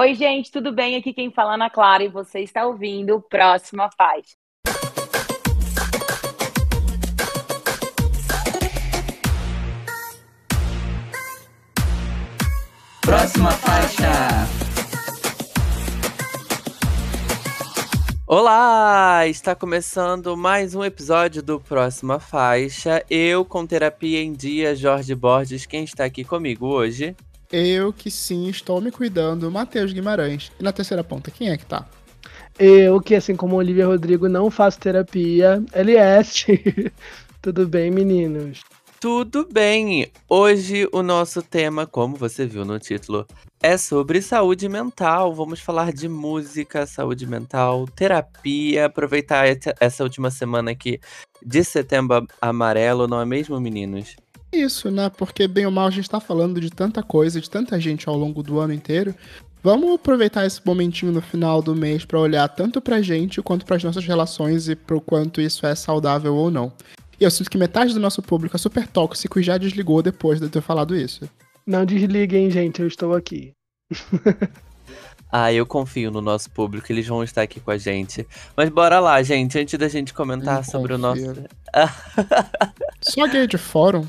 Oi, gente, tudo bem? Aqui quem fala é Ana Clara e você está ouvindo Próxima Faixa. Próxima faixa. Olá! Está começando mais um episódio do Próxima Faixa. Eu com terapia em dia, Jorge Borges, quem está aqui comigo hoje? Eu que sim estou me cuidando, Matheus Guimarães. E na terceira ponta, quem é que tá? Eu que, assim como Olivia Rodrigo, não faço terapia. LS. Tudo bem, meninos? Tudo bem! Hoje o nosso tema, como você viu no título, é sobre saúde mental. Vamos falar de música, saúde mental, terapia. Aproveitar essa última semana aqui de setembro amarelo, não é mesmo, meninos? Isso, né? Porque bem ou mal a gente tá falando de tanta coisa, de tanta gente ao longo do ano inteiro. Vamos aproveitar esse momentinho no final do mês para olhar tanto pra gente quanto para as nossas relações e pro quanto isso é saudável ou não. E eu sinto que metade do nosso público é super tóxico e já desligou depois de eu ter falado isso. Não desliguem, gente, eu estou aqui. ah, eu confio no nosso público, eles vão estar aqui com a gente. Mas bora lá, gente, antes da gente comentar sobre o nosso. Só gay de fórum.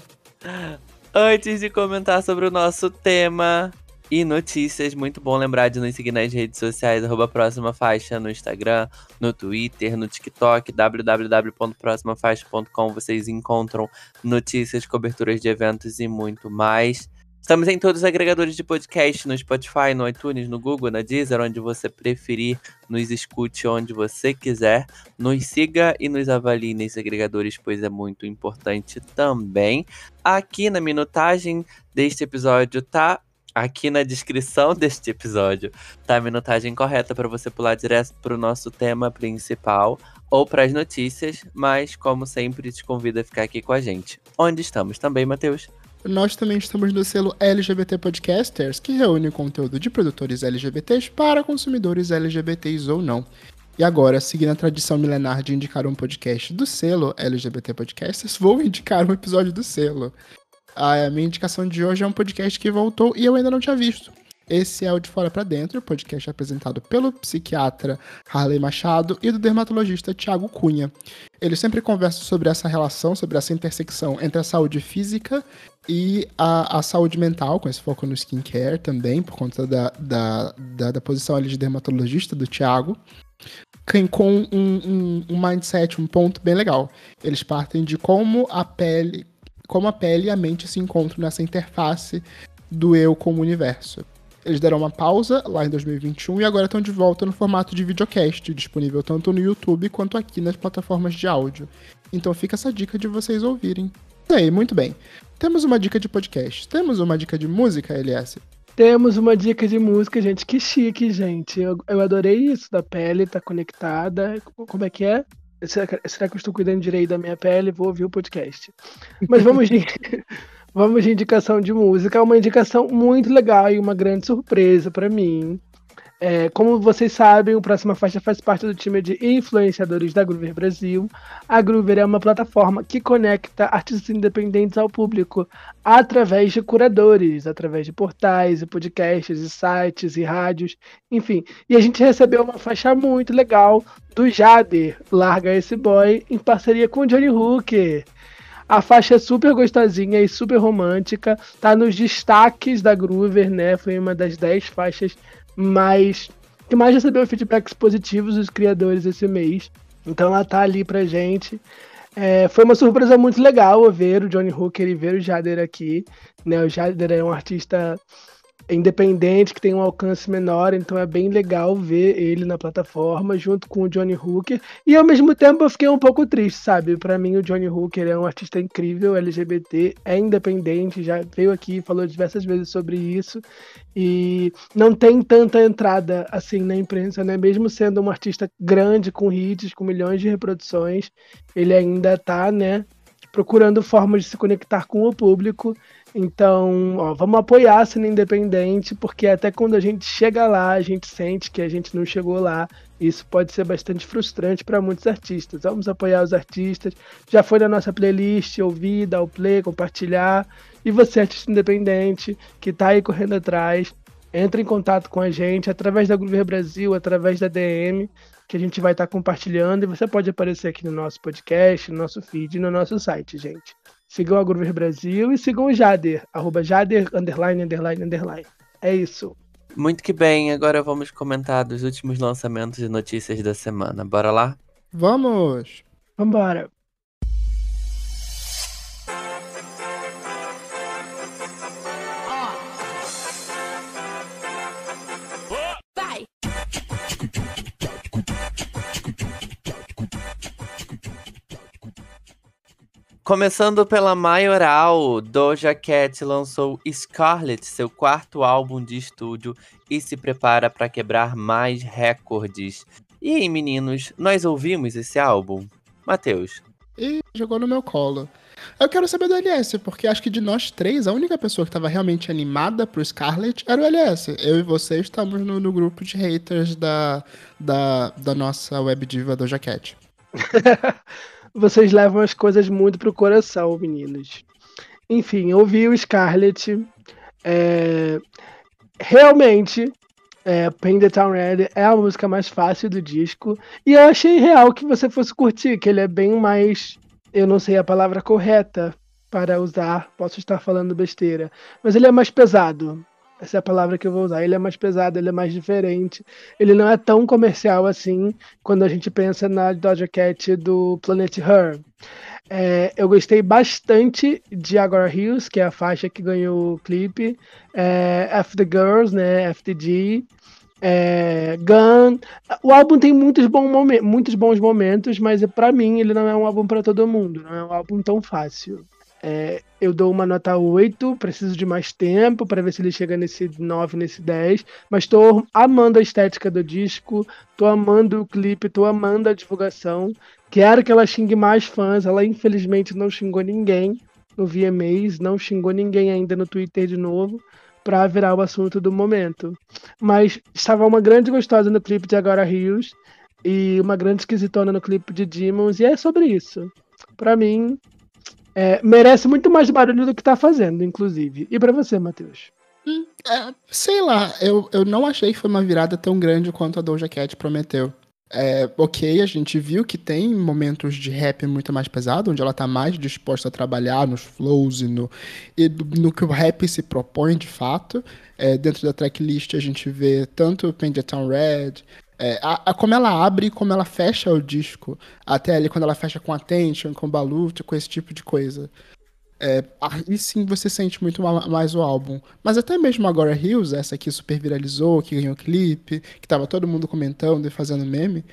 Antes de comentar sobre o nosso tema, e notícias. Muito bom lembrar de nos seguir nas redes sociais, arroba Próxima Faixa, no Instagram, no Twitter, no TikTok, www.proximafaixa.com. Vocês encontram notícias, coberturas de eventos e muito mais. Estamos em todos os agregadores de podcast, no Spotify, no iTunes, no Google, na Deezer, onde você preferir. Nos escute onde você quiser. Nos siga e nos avalie nesses agregadores, pois é muito importante também. Aqui na minutagem deste episódio tá Aqui na descrição deste episódio tá a minutagem correta para você pular direto para o nosso tema principal ou para as notícias, mas como sempre te convido a ficar aqui com a gente. Onde estamos também, Matheus? Nós também estamos no selo LGBT Podcasters, que reúne conteúdo de produtores LGBTs para consumidores LGBTs ou não. E agora, seguindo a tradição milenar de indicar um podcast do selo LGBT Podcasters, vou indicar um episódio do selo. A minha indicação de hoje é um podcast que voltou e eu ainda não tinha visto. Esse é o De Fora para Dentro, podcast apresentado pelo psiquiatra Harley Machado e do dermatologista Tiago Cunha. Eles sempre conversam sobre essa relação, sobre essa intersecção entre a saúde física e a, a saúde mental, com esse foco no skincare também, por conta da, da, da, da posição ali de dermatologista do Tiago com um, um, um, mindset, um ponto bem legal. Eles partem de como a pele, como a pele e a mente se encontram nessa interface do eu com o universo. Eles deram uma pausa lá em 2021 e agora estão de volta no formato de videocast, disponível tanto no YouTube quanto aqui nas plataformas de áudio. Então fica essa dica de vocês ouvirem. E aí, muito bem. Temos uma dica de podcast. Temos uma dica de música, LS? Temos uma dica de música, gente. Que chique, gente. Eu, eu adorei isso da pele, tá conectada. Como é que é? Será que, será que eu estou cuidando direito da minha pele? Vou ouvir o podcast. Mas vamos de, vamos de indicação de música. É uma indicação muito legal e uma grande surpresa para mim. É, como vocês sabem, o Próxima Faixa faz parte do time de influenciadores da Groover Brasil. A Groover é uma plataforma que conecta artistas independentes ao público através de curadores, através de portais, e podcasts, e sites e rádios, enfim. E a gente recebeu uma faixa muito legal do Jader, Larga Esse Boy, em parceria com o Johnny Hooker. A faixa é super gostosinha e super romântica, tá nos destaques da Groover, né? Foi uma das 10 faixas mas que mais recebeu feedbacks positivos dos criadores esse mês. Então ela tá ali pra gente. É, foi uma surpresa muito legal ver o Johnny Hooker e ver o Jader aqui. Né? O Jader é um artista independente, que tem um alcance menor, então é bem legal ver ele na plataforma junto com o Johnny Hooker. E ao mesmo tempo eu fiquei um pouco triste, sabe? Para mim o Johnny Hooker é um artista incrível, LGBT, é independente, já veio aqui falou diversas vezes sobre isso e não tem tanta entrada assim na imprensa, né? Mesmo sendo um artista grande com hits, com milhões de reproduções, ele ainda tá, né, procurando formas de se conectar com o público então, ó, vamos apoiar a cena independente, porque até quando a gente chega lá, a gente sente que a gente não chegou lá. Isso pode ser bastante frustrante para muitos artistas. Vamos apoiar os artistas. Já foi na nossa playlist, ouvir, dar o play, compartilhar. E você, artista independente, que está aí correndo atrás, entre em contato com a gente através da Groover Brasil, através da DM, que a gente vai estar compartilhando e você pode aparecer aqui no nosso podcast, no nosso feed, no nosso site, gente. Sigam a Groover Brasil e sigam o Jader, arroba Jader, underline, underline, underline. É isso. Muito que bem, agora vamos comentar dos últimos lançamentos e notícias da semana. Bora lá? Vamos! Vambora! Começando pela maioral, Doja Cat lançou Scarlet, seu quarto álbum de estúdio, e se prepara para quebrar mais recordes. E aí, meninos, nós ouvimos esse álbum? Matheus. E jogou no meu colo. Eu quero saber do LS, porque acho que de nós três, a única pessoa que estava realmente animada pro Scarlet era o LS. Eu e você estamos no, no grupo de haters da, da, da nossa web diva Doja Cat. vocês levam as coisas muito pro coração, meninos. Enfim, eu vi o Scarlet. É... Realmente, é, the Town Red é a música mais fácil do disco. E eu achei real que você fosse curtir, que ele é bem mais. Eu não sei a palavra correta para usar, posso estar falando besteira. Mas ele é mais pesado. Essa é a palavra que eu vou usar. Ele é mais pesado, ele é mais diferente. Ele não é tão comercial assim quando a gente pensa na Doja Cat do Planet Her. É, eu gostei bastante de Agora Hills, que é a faixa que ganhou o clipe. É, F the Girls, né? FTG. É, Gun. O álbum tem muitos, bons momentos, muitos bons momentos, mas para mim ele não é um álbum para todo mundo. Não é um álbum tão fácil. É, eu dou uma nota 8, preciso de mais tempo para ver se ele chega nesse 9, nesse 10. Mas estou amando a estética do disco, estou amando o clipe, estou amando a divulgação. Quero que ela xingue mais fãs. Ela infelizmente não xingou ninguém no VMAs, não xingou ninguém ainda no Twitter de novo para virar o assunto do momento. Mas estava uma grande gostosa no clipe de Agora Rios e uma grande esquisitona no clipe de Demons, e é sobre isso. Para mim, é, merece muito mais barulho do que tá fazendo, inclusive. E para você, Matheus? Hum, é, sei lá, eu, eu não achei que foi uma virada tão grande quanto a Doja Cat prometeu. É, ok, a gente viu que tem momentos de rap muito mais pesado, onde ela tá mais disposta a trabalhar nos flows e no, e no que o rap se propõe de fato. É, dentro da tracklist a gente vê tanto Paint Town Red, é, a, a, como ela abre e como ela fecha o disco. Até ali quando ela fecha com Attention, com Balut, com esse tipo de coisa. É, aí sim você sente muito mais o álbum. Mas até mesmo agora Hills, essa que super viralizou, que ganhou clipe, que tava todo mundo comentando e fazendo meme,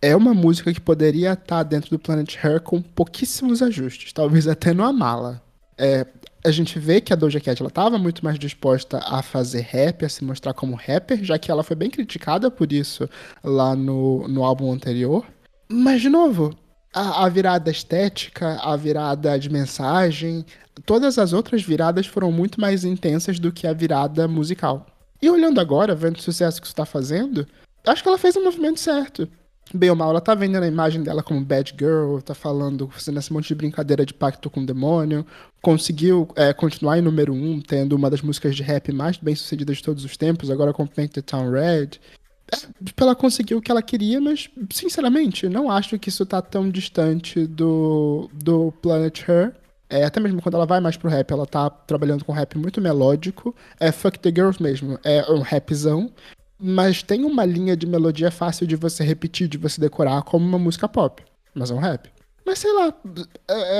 é uma música que poderia estar tá dentro do Planet Her com pouquíssimos ajustes, talvez até no Amala. É, a gente vê que a Doja Cat ela estava muito mais disposta a fazer rap, a se mostrar como rapper, já que ela foi bem criticada por isso lá no, no álbum anterior. Mas, de novo, a, a virada estética, a virada de mensagem, todas as outras viradas foram muito mais intensas do que a virada musical. E olhando agora, vendo o sucesso que isso está fazendo, acho que ela fez o movimento certo bem ou mal, ela tá vendendo a imagem dela como bad girl, tá falando, fazendo esse monte de brincadeira de pacto com o demônio, conseguiu é, continuar em número um, tendo uma das músicas de rap mais bem sucedidas de todos os tempos, agora com Paint the Town Red. É, tipo, ela conseguiu o que ela queria, mas, sinceramente, não acho que isso tá tão distante do, do Planet Her. É, até mesmo quando ela vai mais pro rap, ela tá trabalhando com rap muito melódico. É Fuck the Girls mesmo, é um rapzão mas tem uma linha de melodia fácil de você repetir, de você decorar como uma música pop, mas é um rap. Mas sei lá,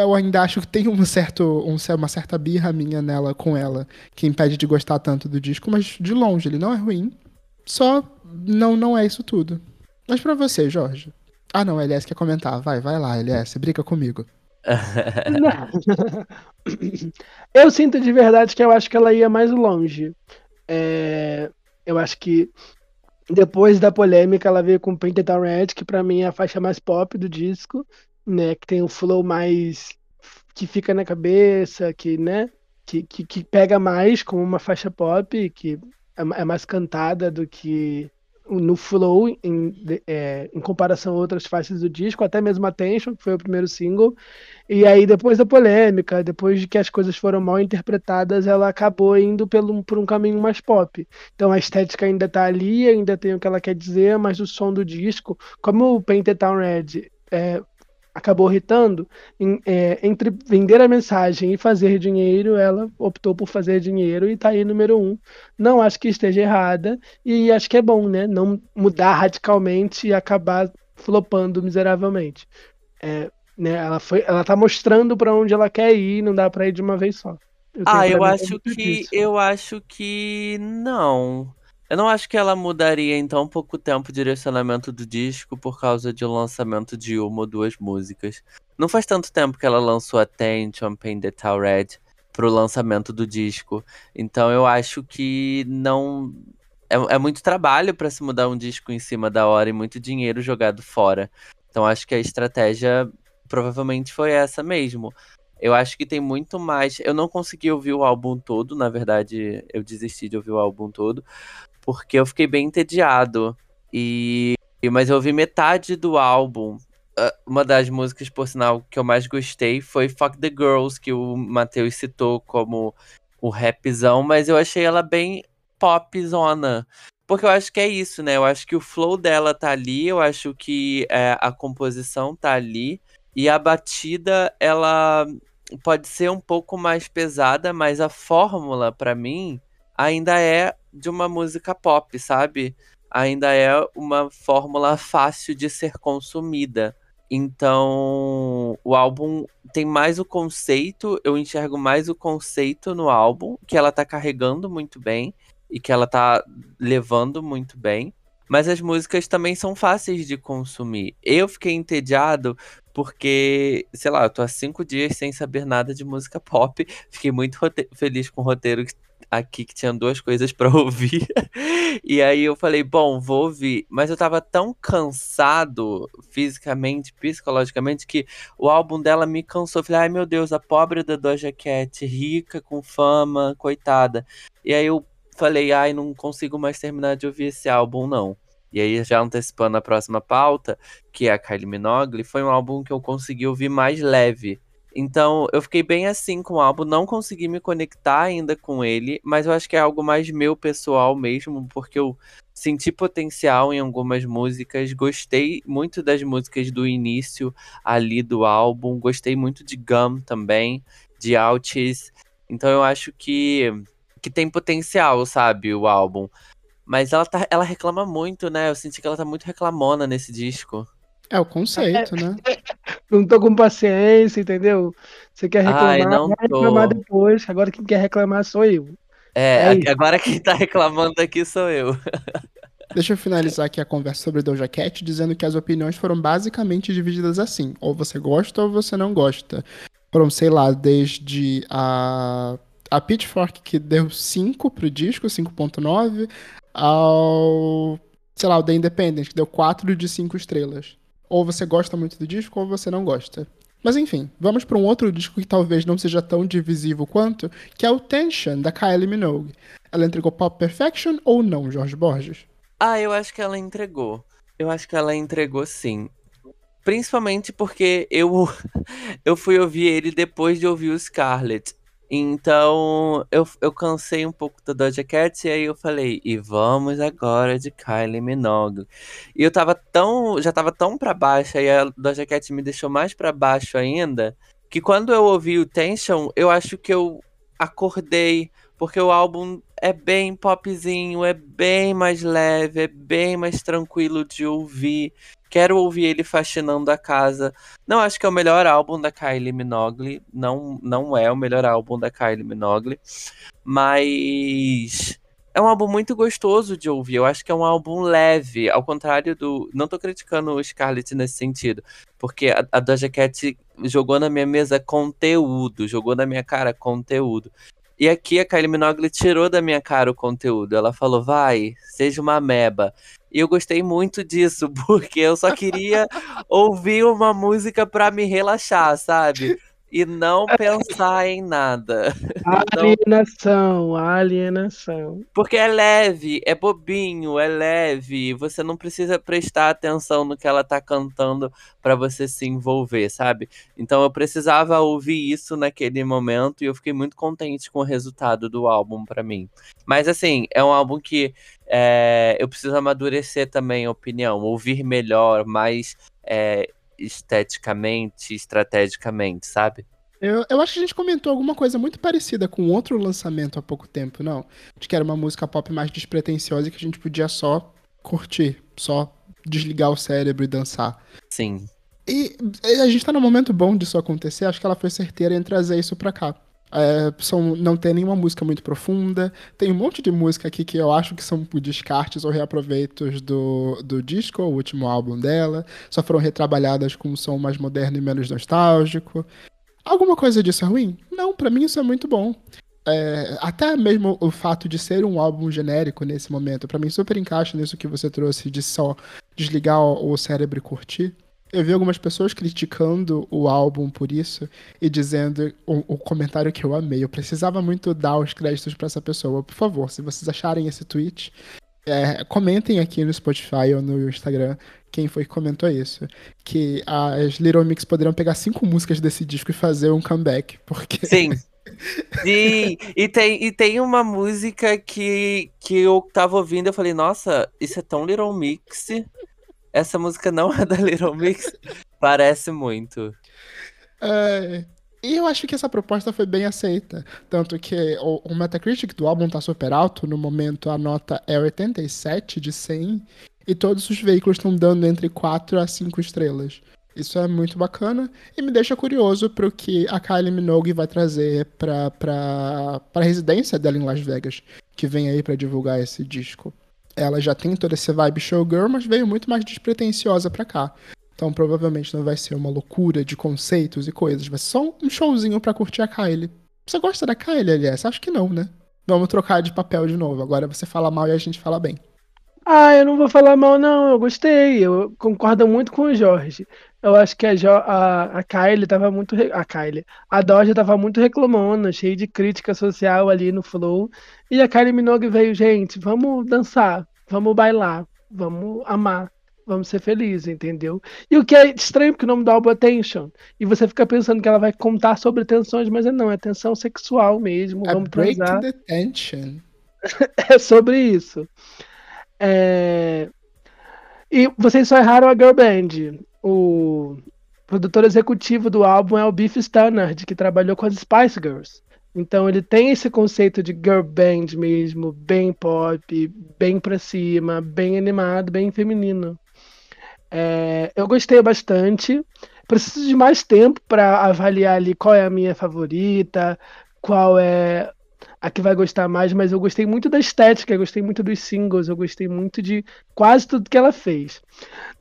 eu ainda acho que tem um certo, um, uma certa birra minha nela com ela, que impede de gostar tanto do disco, mas de longe ele não é ruim. Só não não é isso tudo. Mas para você, Jorge. Ah, não, LS quer comentar. Vai, vai lá, LS, briga comigo. eu sinto de verdade que eu acho que ela ia mais longe. É, eu acho que depois da polêmica ela veio com Painted on Red, que para mim é a faixa mais pop do disco, né? Que tem um flow mais que fica na cabeça, que, né? Que, que, que pega mais como uma faixa pop, que é, é mais cantada do que no flow em, é, em comparação a outras faixas do disco, até mesmo Attention, que foi o primeiro single. E aí, depois da polêmica, depois de que as coisas foram mal interpretadas, ela acabou indo pelo, por um caminho mais pop. Então a estética ainda tá ali, ainda tem o que ela quer dizer, mas o som do disco, como o Painted Town Red é, acabou irritando, em, é, entre vender a mensagem e fazer dinheiro, ela optou por fazer dinheiro e tá aí número um. Não acho que esteja errada e acho que é bom, né? Não mudar radicalmente e acabar flopando miseravelmente. É, né, ela, foi, ela tá mostrando para onde ela quer ir, não dá para ir de uma vez só. Eu ah, eu acho que disso. eu acho que não. Eu não acho que ela mudaria em tão pouco tempo o direcionamento do disco por causa de um lançamento de uma ou duas músicas. Não faz tanto tempo que ela lançou Attention, Paint the Town Red pro lançamento do disco. Então eu acho que não. É, é muito trabalho para se mudar um disco em cima da hora e muito dinheiro jogado fora. Então acho que a estratégia provavelmente foi essa mesmo. Eu acho que tem muito mais. Eu não consegui ouvir o álbum todo, na verdade, eu desisti de ouvir o álbum todo, porque eu fiquei bem entediado. E mas eu ouvi metade do álbum. Ah, uma das músicas, por sinal, que eu mais gostei foi Fuck the Girls, que o Matheus citou como o rapzão, mas eu achei ela bem popzona. Porque eu acho que é isso, né? Eu acho que o flow dela tá ali, eu acho que é, a composição tá ali. E a batida, ela pode ser um pouco mais pesada, mas a fórmula, para mim, ainda é de uma música pop, sabe? Ainda é uma fórmula fácil de ser consumida. Então, o álbum tem mais o conceito, eu enxergo mais o conceito no álbum, que ela tá carregando muito bem e que ela tá levando muito bem. Mas as músicas também são fáceis de consumir. Eu fiquei entediado porque, sei lá, eu tô há cinco dias sem saber nada de música pop. Fiquei muito feliz com o roteiro aqui que tinha duas coisas para ouvir. e aí eu falei, bom, vou ouvir. Mas eu tava tão cansado fisicamente, psicologicamente, que o álbum dela me cansou. Falei, ai meu Deus, a pobre da Doja Cat, rica, com fama, coitada. E aí eu falei, ai, não consigo mais terminar de ouvir esse álbum, não. E aí, já antecipando a próxima pauta, que é a Kylie Minogue, foi um álbum que eu consegui ouvir mais leve. Então, eu fiquei bem assim com o álbum, não consegui me conectar ainda com ele, mas eu acho que é algo mais meu pessoal mesmo, porque eu senti potencial em algumas músicas, gostei muito das músicas do início ali do álbum, gostei muito de Gum também, de Outies. Então, eu acho que que tem potencial, sabe, o álbum. Mas ela, tá, ela reclama muito, né? Eu senti que ela tá muito reclamona nesse disco. É o conceito, né? Não tô com paciência, entendeu? Você quer reclamar, Ai, não vai reclamar depois. Agora quem quer reclamar sou eu. É, é agora quem tá reclamando aqui sou eu. Deixa eu finalizar aqui a conversa sobre Doja Cat dizendo que as opiniões foram basicamente divididas assim. Ou você gosta ou você não gosta. Foram, sei lá, desde a, a Pitchfork que deu 5 pro disco, 5.9, ao, sei lá, o The Independent que deu 4 de 5 estrelas. Ou você gosta muito do disco ou você não gosta. Mas enfim, vamos para um outro disco que talvez não seja tão divisivo quanto, que é o Tension, da Kylie Minogue. Ela entregou Pop Perfection ou não, Jorge Borges? Ah, eu acho que ela entregou. Eu acho que ela entregou sim. Principalmente porque eu, eu fui ouvir ele depois de ouvir o Scarlett. Então, eu, eu cansei um pouco da Doja Cat e aí eu falei, e vamos agora de Kylie Minogue. E eu tava tão, já tava tão para baixo e a Doja Cat me deixou mais para baixo ainda, que quando eu ouvi o Tension, eu acho que eu acordei, porque o álbum é bem popzinho, é bem mais leve, é bem mais tranquilo de ouvir. Quero ouvir ele faxinando a casa. Não acho que é o melhor álbum da Kylie Minogue. Não, não é o melhor álbum da Kylie Minogue. Mas é um álbum muito gostoso de ouvir. Eu acho que é um álbum leve, ao contrário do. Não tô criticando o Scarlett nesse sentido, porque a, a Doja Cat jogou na minha mesa conteúdo, jogou na minha cara conteúdo. E aqui a Kylie Minogue tirou da minha cara o conteúdo. Ela falou: vai, seja uma meba. E eu gostei muito disso, porque eu só queria ouvir uma música para me relaxar, sabe? E não pensar em nada. Alienação, alienação. Porque é leve, é bobinho, é leve. Você não precisa prestar atenção no que ela tá cantando para você se envolver, sabe? Então eu precisava ouvir isso naquele momento e eu fiquei muito contente com o resultado do álbum para mim. Mas assim, é um álbum que é, eu preciso amadurecer também a opinião, ouvir melhor, mais é, esteticamente, estrategicamente, sabe? Eu, eu acho que a gente comentou alguma coisa muito parecida com outro lançamento há pouco tempo, não? De que era uma música pop mais despretensiosa e que a gente podia só curtir, só desligar o cérebro e dançar. Sim. E a gente tá num momento bom disso acontecer, acho que ela foi certeira em trazer isso pra cá. É, são, não tem nenhuma música muito profunda. Tem um monte de música aqui que eu acho que são descartes ou reaproveitos do, do disco, o último álbum dela. Só foram retrabalhadas com um som mais moderno e menos nostálgico. Alguma coisa disso é ruim? Não, para mim isso é muito bom. É, até mesmo o fato de ser um álbum genérico nesse momento, para mim super encaixa nisso que você trouxe de só desligar o cérebro e curtir. Eu vi algumas pessoas criticando o álbum por isso e dizendo o, o comentário que eu amei. Eu precisava muito dar os créditos para essa pessoa. Por favor, se vocês acharem esse tweet, é, comentem aqui no Spotify ou no Instagram quem foi que comentou isso. Que as Little Mix poderiam pegar cinco músicas desse disco e fazer um comeback. Porque. Sim. Sim, e tem, e tem uma música que, que eu tava ouvindo, eu falei, nossa, isso é tão Little Mix. Essa música não é da Little Mix. Parece muito. É, e eu acho que essa proposta foi bem aceita. Tanto que o, o Metacritic do álbum tá super alto. No momento a nota é 87 de 100. E todos os veículos estão dando entre 4 a 5 estrelas. Isso é muito bacana e me deixa curioso pro que a Kylie Minogue vai trazer pra, pra, pra residência dela em Las Vegas, que vem aí para divulgar esse disco ela já tem toda essa vibe showgirl, mas veio muito mais despretensiosa pra cá. Então provavelmente não vai ser uma loucura de conceitos e coisas, vai ser só um showzinho pra curtir a Kylie. Você gosta da Kylie, aliás? Acho que não, né? Vamos trocar de papel de novo. Agora você fala mal e a gente fala bem. Ah, eu não vou falar mal, não. Eu gostei. Eu concordo muito com o Jorge. Eu acho que a, jo a, a Kylie tava muito. A Kylie. A Doja tava muito reclamona, cheia de crítica social ali no Flow. E a Kylie Minogue veio, gente, vamos dançar, vamos bailar, vamos amar, vamos ser felizes, entendeu? E o que é estranho, porque o nome do álbum é Tension. E você fica pensando que ela vai contar sobre tensões, mas não, é tensão sexual mesmo. É vamos break transar. the tension. é sobre isso. É... E vocês só erraram a Girl Band. O produtor executivo do álbum é o Beef Stannard, que trabalhou com as Spice Girls. Então ele tem esse conceito de girl band mesmo, bem pop, bem pra cima, bem animado, bem feminino. É, eu gostei bastante. Preciso de mais tempo para avaliar ali qual é a minha favorita, qual é a que vai gostar mais, mas eu gostei muito da estética, eu gostei muito dos singles, eu gostei muito de quase tudo que ela fez.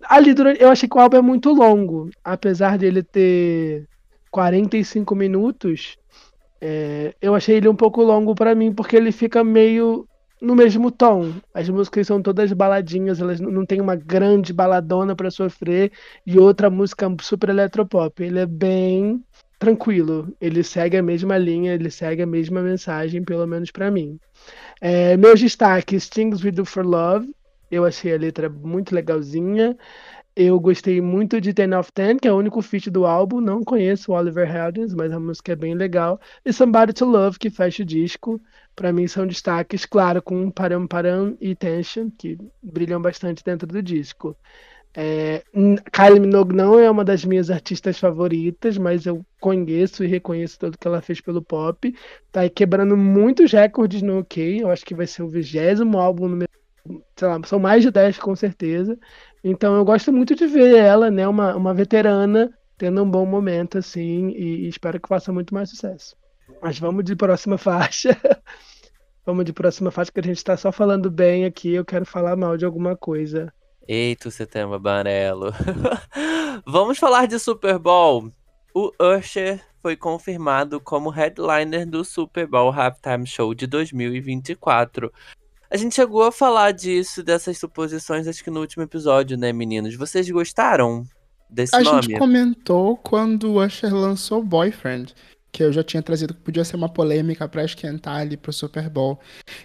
Ali durante, eu achei que o álbum é muito longo, apesar de ele ter 45 minutos, é, eu achei ele um pouco longo para mim, porque ele fica meio no mesmo tom. As músicas são todas baladinhas, elas não tem uma grande baladona para sofrer e outra música super eletropop. Ele é bem tranquilo. Ele segue a mesma linha, ele segue a mesma mensagem, pelo menos para mim. É, meus destaques: Things We Do for Love. Eu achei a letra muito legalzinha. Eu gostei muito de Ten of Ten, que é o único feat do álbum. Não conheço o Oliver Heldens, mas a música é bem legal. E Somebody to Love, que fecha o disco. Para mim são destaques, claro, com Param Param e Tension, que brilham bastante dentro do disco. É, Kylie Minogue não é uma das minhas artistas favoritas, mas eu conheço e reconheço tudo que ela fez pelo pop. Tá aí quebrando muitos recordes no OK. Eu acho que vai ser o vigésimo álbum no meu. Sei lá, são mais de 10 com certeza. Então eu gosto muito de ver ela, né, uma, uma veterana, tendo um bom momento, assim, e, e espero que faça muito mais sucesso. Mas vamos de próxima faixa. vamos de próxima faixa, que a gente tá só falando bem aqui, eu quero falar mal de alguma coisa. Eita, setembro amarelo. Vamos falar de Super Bowl. O Usher foi confirmado como headliner do Super Bowl Halftime Show de 2024. A gente chegou a falar disso, dessas suposições, acho que no último episódio, né, meninos? Vocês gostaram? desse A nome. gente comentou quando o Usher lançou Boyfriend, que eu já tinha trazido que podia ser uma polêmica pra esquentar ali pro Super Bowl.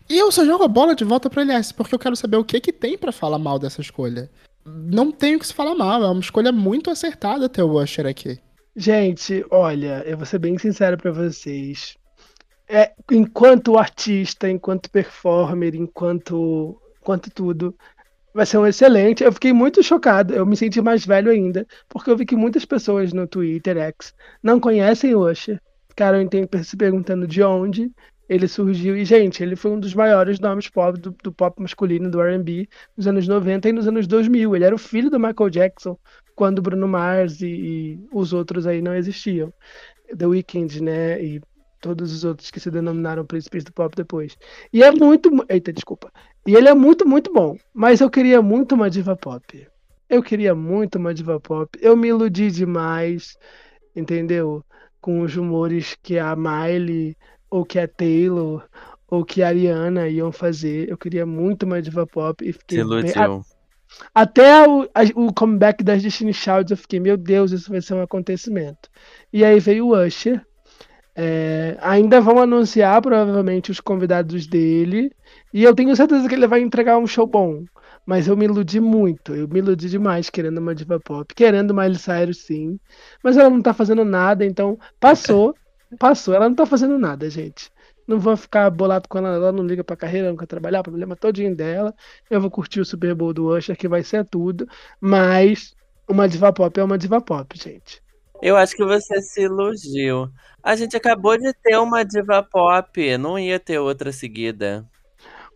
E eu só jogo a bola de volta pro LS, porque eu quero saber o que que tem pra falar mal dessa escolha. Não tem o que se falar mal, é uma escolha muito acertada ter o Usher aqui. Gente, olha, eu vou ser bem sincero pra vocês. É, enquanto artista, enquanto performer, enquanto, enquanto tudo, vai ser um excelente. Eu fiquei muito chocado, eu me senti mais velho ainda, porque eu vi que muitas pessoas no Twitter X não conhecem o Usher, ficaram se perguntando de onde ele surgiu. E, gente, ele foi um dos maiores nomes pop do, do pop masculino, do R&B, nos anos 90 e nos anos 2000. Ele era o filho do Michael Jackson, quando Bruno Mars e, e os outros aí não existiam. The Weeknd, né? E todos os outros que se denominaram príncipes do pop depois. E é muito. mu- Eita, desculpa. E ele é muito, muito bom. Mas eu queria muito uma diva pop. Eu queria muito uma diva pop. Eu me iludi demais, entendeu? Com os rumores que a Miley, ou que a Taylor, ou que a Ariana iam fazer. Eu queria muito uma diva pop e fiquei bem... Até o, a- o comeback das Destiny Childs, eu fiquei, meu Deus, isso vai ser um acontecimento. E aí veio o Usher. É, ainda vão anunciar provavelmente os convidados dele. E eu tenho certeza que ele vai entregar um show bom. Mas eu me iludi muito. Eu me iludi demais querendo uma diva pop. Querendo Miley Cyrus, sim. Mas ela não tá fazendo nada, então passou. Passou. Ela não tá fazendo nada, gente. Não vou ficar bolado com ela, ela não liga pra carreira, não quer trabalhar, problema todinho dela. Eu vou curtir o Super Bowl do Usher, que vai ser tudo. Mas uma diva pop é uma diva pop, gente. Eu acho que você se iludiu. A gente acabou de ter uma diva pop, não ia ter outra seguida.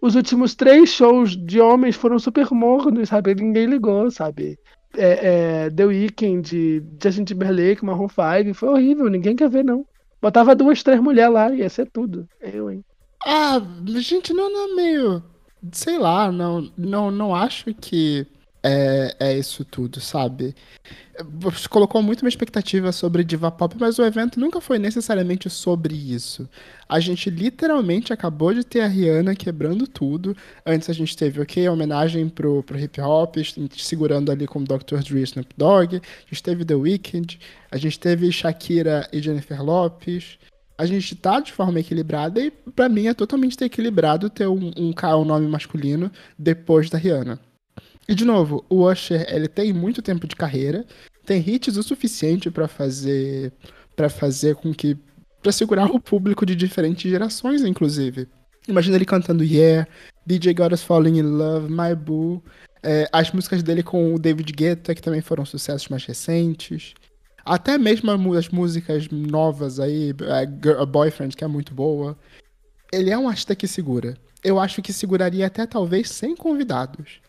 Os últimos três shows de homens foram super mornos, sabe? Ninguém ligou, sabe? É, é, The Weeknd, Justin Timberlake, Maroon 5, foi horrível, ninguém quer ver, não. Botava duas, três mulheres lá, ia ser tudo. Eu, hein? Ah, gente, não, não é meio. Sei lá, não, não, não acho que é, é isso tudo, sabe? Você colocou muito uma expectativa sobre diva pop, mas o evento nunca foi necessariamente sobre isso. A gente literalmente acabou de ter a Rihanna quebrando tudo. Antes a gente teve, ok, a homenagem pro, pro hip hop, segurando ali com Dr. Dre e Snoop Dogg. A gente teve The Weeknd, a gente teve Shakira e Jennifer Lopes. A gente tá de forma equilibrada e pra mim é totalmente equilibrado ter um, um, um nome masculino depois da Rihanna. E de novo, o Usher, ele tem muito tempo de carreira, tem hits o suficiente pra fazer para fazer com que Pra segurar o público de diferentes gerações, inclusive. Imagina ele cantando Yeah, DJ Got Us Falling in Love, My Boo, é, as músicas dele com o David Guetta, que também foram sucessos mais recentes. Até mesmo as músicas novas aí, a Girl- a Boyfriend, que é muito boa. Ele é um artista que segura. Eu acho que seguraria até talvez sem convidados.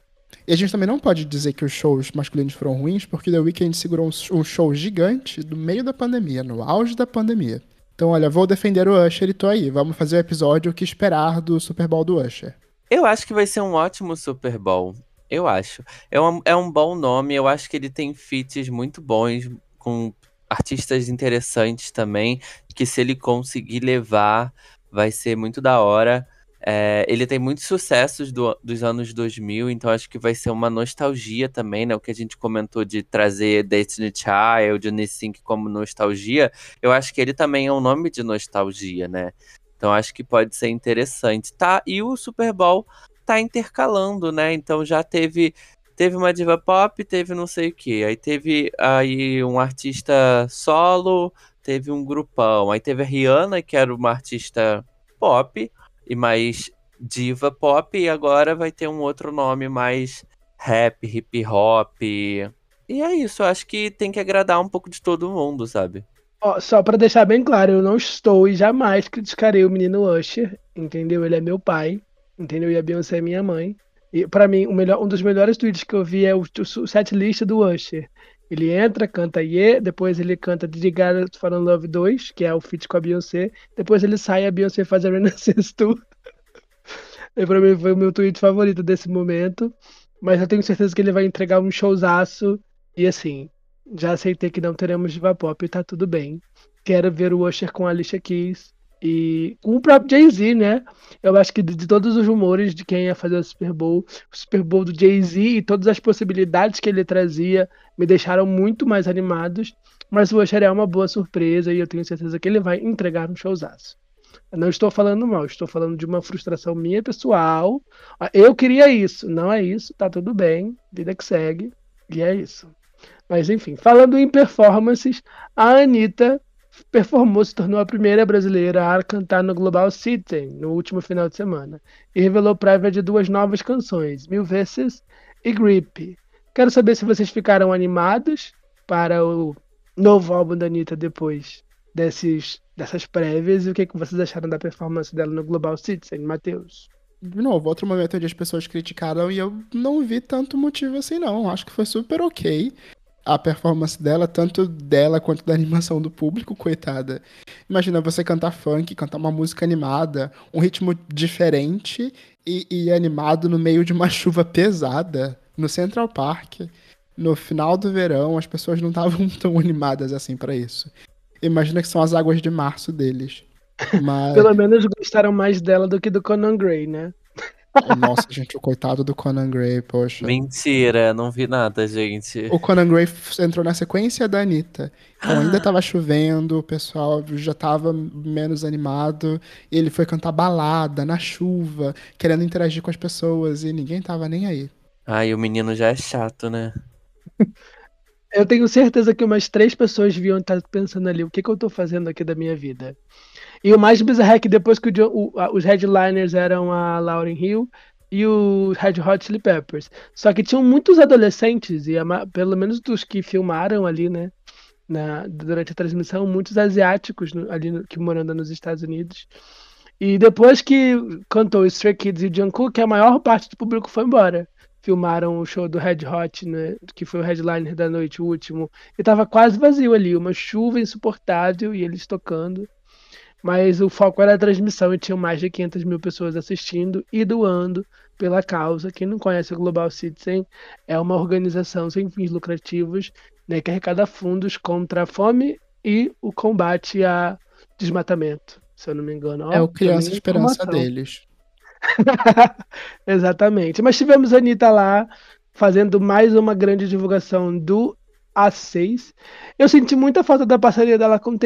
E a gente também não pode dizer que os shows masculinos foram ruins, porque The Weeknd segurou um show gigante no meio da pandemia, no auge da pandemia. Então, olha, vou defender o Usher e tô aí. Vamos fazer o episódio o que esperar do Super Bowl do Usher. Eu acho que vai ser um ótimo Super Bowl. Eu acho. É um, é um bom nome. Eu acho que ele tem feats muito bons, com artistas interessantes também. Que se ele conseguir levar, vai ser muito da hora. É, ele tem muitos sucessos do- dos anos 2000, então acho que vai ser uma nostalgia também, né? O que a gente comentou de trazer Destiny Child, Unisync como nostalgia, eu acho que ele também é um nome de nostalgia, né? Então acho que pode ser interessante, tá? E o Super Bowl tá intercalando, né? Então já teve teve uma diva pop, teve não sei o que, aí teve aí um artista solo, teve um grupão, aí teve a Rihanna que era uma artista pop e mais diva pop e agora vai ter um outro nome mais rap, hip hop. E é isso, eu acho que tem que agradar um pouco de todo mundo, sabe? Ó, só pra deixar bem claro, eu não estou e jamais criticarei o menino Usher, entendeu? Ele é meu pai, entendeu? E a Beyoncé é minha mãe. E pra mim, melhor, um dos melhores tweets que eu vi é o, o set list do Usher. Ele entra, canta Ye, depois ele canta Did You For Love 2, que é o feat com a Beyoncé. Depois ele sai a Beyoncé faz a Renaissance Tour. E pra mim foi o meu tweet favorito desse momento. Mas eu tenho certeza que ele vai entregar um showzaço. E assim, já aceitei que não teremos diva pop e tá tudo bem. Quero ver o Usher com a Alicia Keys. E com o próprio Jay-Z, né? Eu acho que de, todos os rumores de quem ia fazer o Super Bowl, o Super Bowl do Jay-Z e todas as possibilidades que ele trazia me deixaram muito mais animados. Mas o Usher é uma boa surpresa e eu tenho certeza que ele vai entregar um showzaço. Eu não estou falando mal, estou falando de uma frustração minha pessoal. Ah, eu queria isso, não é isso, tá tudo bem, vida que segue, e é isso. Mas enfim, falando em performances, a Anitta performou, se tornou a primeira brasileira a cantar no Global Citizen no último final de semana e revelou prévia de duas novas canções, Mil Vezes e Grip. Quero saber se vocês ficaram animados para o novo álbum da Anitta depois desses, dessas prévias e o que, que vocês acharam da performance dela no Global Citizen, Matheus? De novo, outro momento onde as pessoas criticaram e eu não vi tanto motivo assim, não. Acho que foi super ok a performance dela, tanto dela quanto da animação do público, coitada. Imagina você cantar funk, cantar uma música animada, um ritmo diferente e, e animado no meio de uma chuva pesada no Central Park. No final do verão, as pessoas não estavam tão animadas assim para isso. Imagina que são as águas de março deles. Mas... Pelo menos gostaram mais dela do que do Conan Gray, né? Nossa, gente, o coitado do Conan Gray, poxa. Mentira, não vi nada, gente. O Conan Gray entrou na sequência da Anitta. Então ainda tava chovendo, o pessoal já tava menos animado. ele foi cantar balada, na chuva, querendo interagir com as pessoas e ninguém tava nem aí. Ai, o menino já é chato, né? Eu tenho certeza que umas três pessoas viam estar pensando ali, o que, que eu tô fazendo aqui da minha vida? E o mais bizarro é que depois que o, o, os headliners eram a Lauryn Hill e os Red Hot Chili Peppers. Só que tinham muitos adolescentes, e a, pelo menos dos que filmaram ali, né? Na, durante a transmissão, muitos asiáticos no, ali no, que morando nos Estados Unidos. E depois que cantou Stray Kids e Jungkook, a maior parte do público foi embora. Filmaram o show do Red Hot, né, que foi o headliner da noite, o último. E tava quase vazio ali, uma chuva insuportável e eles tocando. Mas o foco era a transmissão e tinham mais de 500 mil pessoas assistindo e doando pela causa. Quem não conhece o Global Citizen é uma organização sem fins lucrativos né, que arrecada fundos contra a fome e o combate a desmatamento, se eu não me engano. É o Criança Esperança deles. Exatamente. Mas tivemos a Anitta lá fazendo mais uma grande divulgação do a 6. Eu senti muita falta da parceria dela com,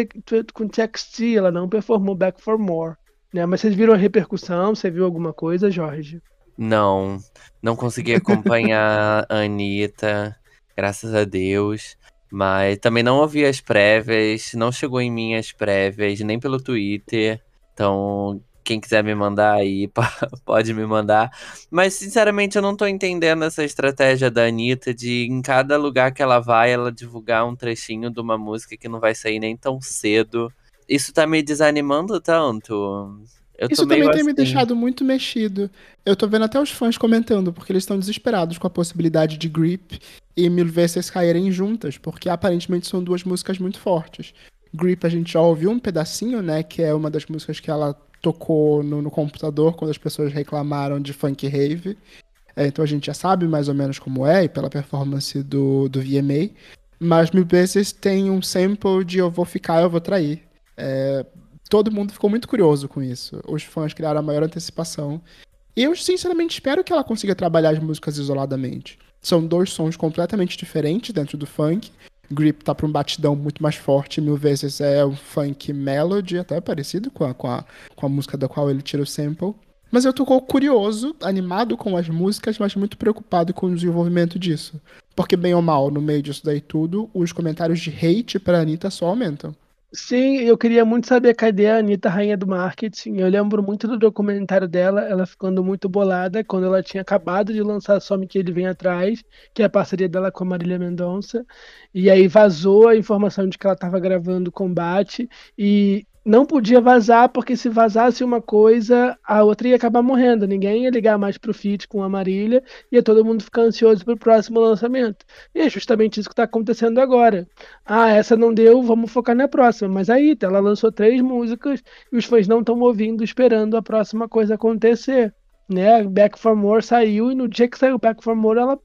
com TXT, ela não performou Back for More. Né? Mas vocês viram a repercussão? Você viu alguma coisa, Jorge? Não, não consegui acompanhar a Anitta, graças a Deus. Mas também não ouvi as prévias, não chegou em mim as prévias, nem pelo Twitter. Então, quem quiser me mandar aí, pode me mandar. Mas, sinceramente, eu não tô entendendo essa estratégia da Anitta de, em cada lugar que ela vai, ela divulgar um trechinho de uma música que não vai sair nem tão cedo. Isso tá me desanimando tanto. Eu Isso também tem me assim. deixado muito mexido. Eu tô vendo até os fãs comentando, porque eles estão desesperados com a possibilidade de Grip e Mil Vezes caírem juntas, porque aparentemente são duas músicas muito fortes. Grip a gente já ouviu um pedacinho, né? Que é uma das músicas que ela tocou no, no computador quando as pessoas reclamaram de funk rave. É, então a gente já sabe mais ou menos como é, e pela performance do, do VMA. Mas mil vezes tem um sample de eu vou ficar, eu vou trair. É, todo mundo ficou muito curioso com isso. Os fãs criaram a maior antecipação. E eu, sinceramente, espero que ela consiga trabalhar as músicas isoladamente. São dois sons completamente diferentes dentro do funk, Grip tá pra um batidão muito mais forte, mil vezes é um funk melody, até parecido com a, com a, com a música da qual ele tira o sample. Mas eu tô curioso, animado com as músicas, mas muito preocupado com o desenvolvimento disso. Porque, bem ou mal, no meio disso daí tudo, os comentários de hate pra Anitta só aumentam. Sim, eu queria muito saber cadê a Anitta, rainha do marketing. Eu lembro muito do documentário dela, ela ficando muito bolada quando ela tinha acabado de lançar Some Que Ele Vem Atrás, que é a parceria dela com a Marília Mendonça. E aí vazou a informação de que ela estava gravando Combate e não podia vazar, porque se vazasse uma coisa, a outra ia acabar morrendo. Ninguém ia ligar mais pro feat com a Marília, ia todo mundo ficar ansioso pro próximo lançamento. E é justamente isso que está acontecendo agora. Ah, essa não deu, vamos focar na próxima. Mas aí, ela lançou três músicas e os fãs não estão ouvindo, esperando a próxima coisa acontecer. Né? Back for More saiu e no dia que saiu Back for More, ela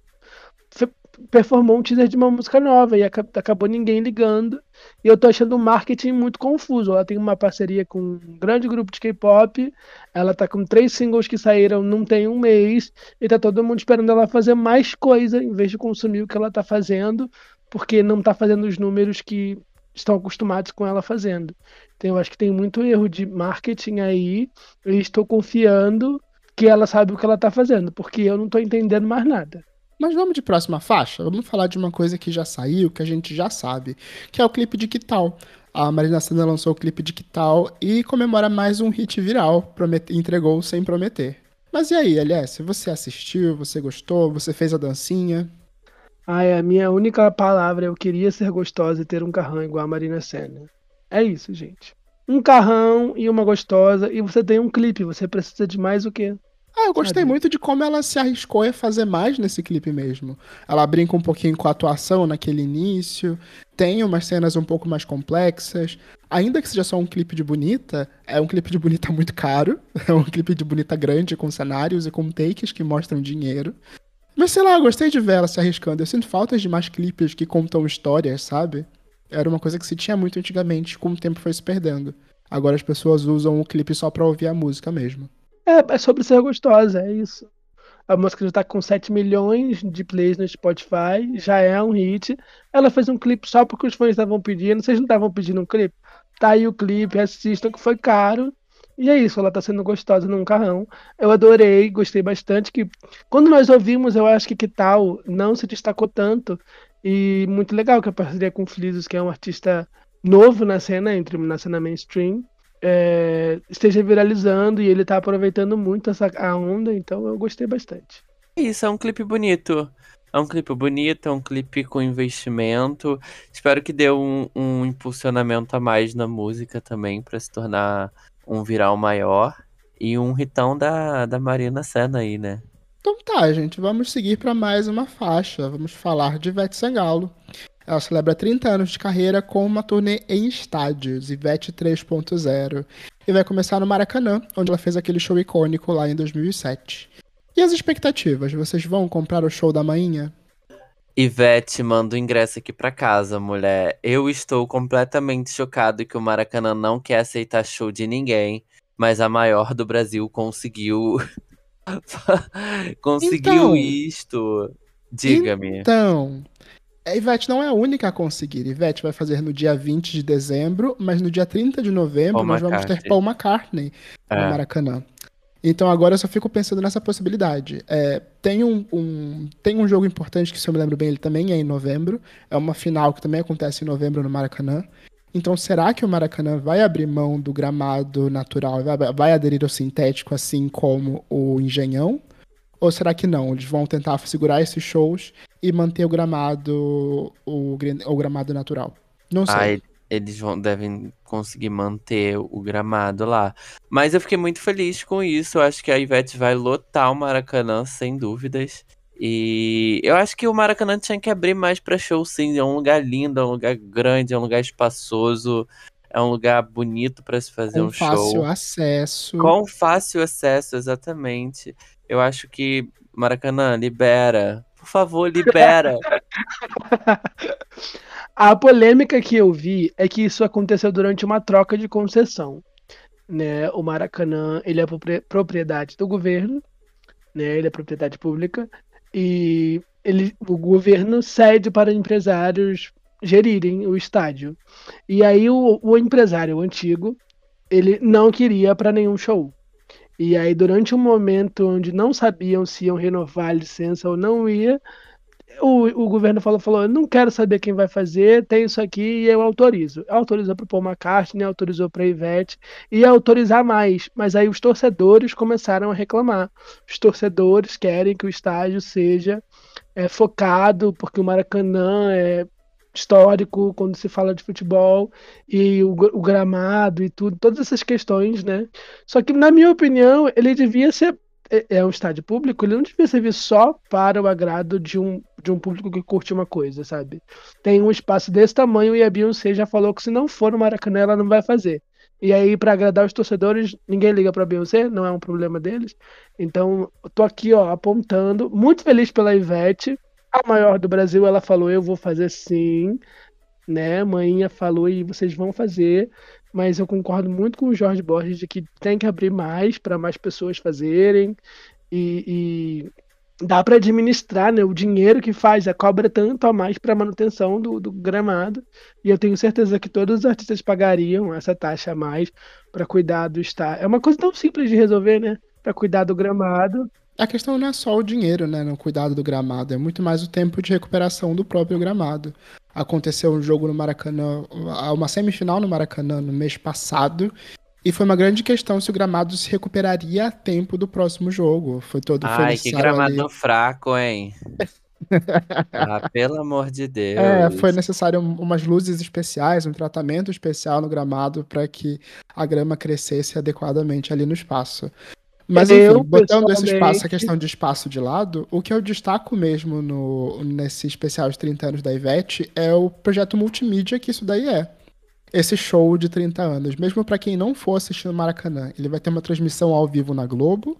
performou um teaser de uma música nova e acabou ninguém ligando. E eu tô achando o marketing muito confuso. Ela tem uma parceria com um grande grupo de K-pop, ela tá com três singles que saíram não tem um mês, e tá todo mundo esperando ela fazer mais coisa em vez de consumir o que ela tá fazendo, porque não tá fazendo os números que estão acostumados com ela fazendo. Então eu acho que tem muito erro de marketing aí, e estou confiando que ela sabe o que ela tá fazendo, porque eu não tô entendendo mais nada. Mas vamos de próxima faixa? Vamos falar de uma coisa que já saiu, que a gente já sabe, que é o clipe de Que Tal. A Marina Sena lançou o clipe de Que Tal e comemora mais um hit viral, promete, entregou sem prometer. Mas e aí, Elias, você assistiu, você gostou, você fez a dancinha? Ai, a minha única palavra eu queria ser gostosa e ter um carrão igual a Marina Senna. É isso, gente. Um carrão e uma gostosa, e você tem um clipe, você precisa de mais o quê? Ah, eu gostei muito de como ela se arriscou a fazer mais nesse clipe mesmo. Ela brinca um pouquinho com a atuação naquele início, tem umas cenas um pouco mais complexas. Ainda que seja só um clipe de bonita, é um clipe de bonita muito caro. É um clipe de bonita grande, com cenários e com takes que mostram dinheiro. Mas sei lá, eu gostei de ver ela se arriscando. Eu sinto faltas de mais clipes que contam histórias, sabe? Era uma coisa que se tinha muito antigamente, com o tempo foi se perdendo. Agora as pessoas usam o clipe só pra ouvir a música mesmo. É, é sobre ser gostosa, é isso. A música já tá com 7 milhões de plays no Spotify, já é um hit. Ela fez um clipe só porque os fãs estavam pedindo. Vocês não estavam pedindo um clipe? Tá aí o clipe, assistam que foi caro. E é isso, ela tá sendo gostosa num carrão. Eu adorei, gostei bastante. que Quando nós ouvimos, eu acho que que tal não se destacou tanto. E muito legal que a parceria com o Flisos, que é um artista novo na cena, entre na cena mainstream é, esteja viralizando e ele tá aproveitando muito essa a onda, então eu gostei bastante. Isso, é um clipe bonito. É um clipe bonito, é um clipe com investimento. Espero que dê um, um impulsionamento a mais na música também para se tornar um viral maior. E um ritão da, da Marina Senna aí, né? Então tá, gente, vamos seguir para mais uma faixa. Vamos falar de Ivete Sangalo. Ela celebra 30 anos de carreira com uma turnê em estádios, Ivete 3.0, e vai começar no Maracanã, onde ela fez aquele show icônico lá em 2007. E as expectativas? Vocês vão comprar o show da manhã? Ivete, manda o ingresso aqui pra casa, mulher. Eu estou completamente chocado que o Maracanã não quer aceitar show de ninguém, mas a maior do Brasil conseguiu. conseguiu então, isto. Diga-me. Então, a Ivete não é a única a conseguir. Ivete vai fazer no dia 20 de dezembro, mas no dia 30 de novembro Paul nós vamos ter Paul McCartney é. no Maracanã. Então agora eu só fico pensando nessa possibilidade. É, tem, um, um, tem um jogo importante que, se eu me lembro bem, ele também é em novembro. É uma final que também acontece em novembro no Maracanã. Então será que o Maracanã vai abrir mão do gramado natural, vai, vai aderir ao sintético, assim como o Engenhão? Ou será que não? Eles vão tentar segurar esses shows e manter o gramado o, o gramado natural. Não sei. Ah, eles vão, devem conseguir manter o gramado lá. Mas eu fiquei muito feliz com isso. Eu acho que a Ivete vai lotar o Maracanã, sem dúvidas. E eu acho que o Maracanã tinha que abrir mais para show, sim. É um lugar lindo, é um lugar grande, é um lugar espaçoso. É um lugar bonito para se fazer Com um show. Com fácil acesso. Com fácil acesso, exatamente. Eu acho que Maracanã, libera. Por favor, libera. A polêmica que eu vi é que isso aconteceu durante uma troca de concessão. Né? O Maracanã ele é propriedade do governo, né? ele é propriedade pública, e ele, o governo cede para empresários gerirem o estádio. E aí o, o empresário antigo ele não queria para nenhum show. E aí, durante um momento onde não sabiam se iam renovar a licença ou não ia, o, o governo falou, falou: não quero saber quem vai fazer, tem isso aqui e eu autorizo. Autorizou para o Paul McCartney, autorizou para a Ivete, e autorizar mais. Mas aí os torcedores começaram a reclamar. Os torcedores querem que o estádio seja é, focado, porque o Maracanã é histórico quando se fala de futebol e o, o, gramado e tudo, todas essas questões, né? Só que, na minha opinião, ele devia ser. É, é um estádio público, ele não devia servir só para o agrado de um, de um público que curte uma coisa, sabe? Tem um espaço desse tamanho e a Beyoncé já falou que se não for no Maracanã, ela não vai fazer. E aí, para agradar os torcedores, ninguém liga para Beyoncé, não é um problema deles. Então, tô aqui, ó, apontando, muito feliz pela Ivete, a maior do Brasil, ela falou: eu vou fazer sim, né? Manhinha falou e vocês vão fazer. Mas eu concordo muito com o Jorge Borges de que tem que abrir mais para mais pessoas fazerem. E, e dá para administrar né, o dinheiro que faz, a cobra tanto a mais para manutenção do, do, gramado. E eu tenho certeza que todos os artistas pagariam essa taxa a mais para cuidar do estádio. É uma coisa tão simples de resolver, né? Para cuidar do gramado. A questão não é só o dinheiro, né, no cuidado do gramado, é muito mais o tempo de recuperação do próprio gramado. Aconteceu um jogo no Maracanã, uma semifinal no Maracanã no mês passado, e foi uma grande questão se o gramado se recuperaria a tempo do próximo jogo. Foi todo Ai, que gramado ali. fraco, hein? ah, pelo amor de Deus. É, foi necessário umas luzes especiais, um tratamento especial no gramado para que a grama crescesse adequadamente ali no espaço. Mas eu, enfim, botando esse espaço, a questão de espaço de lado, o que eu destaco mesmo no, nesse especial de 30 anos da Ivete é o projeto multimídia que isso daí é. Esse show de 30 anos. Mesmo para quem não for assistir no Maracanã, ele vai ter uma transmissão ao vivo na Globo.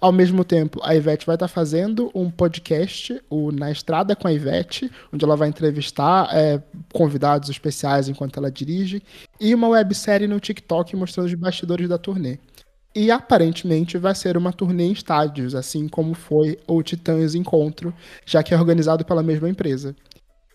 Ao mesmo tempo, a Ivete vai estar tá fazendo um podcast, o Na Estrada com a Ivete, onde ela vai entrevistar é, convidados especiais enquanto ela dirige, e uma websérie no TikTok mostrando os bastidores da turnê. E aparentemente vai ser uma turnê em estádios, assim como foi o Titãs Encontro, já que é organizado pela mesma empresa.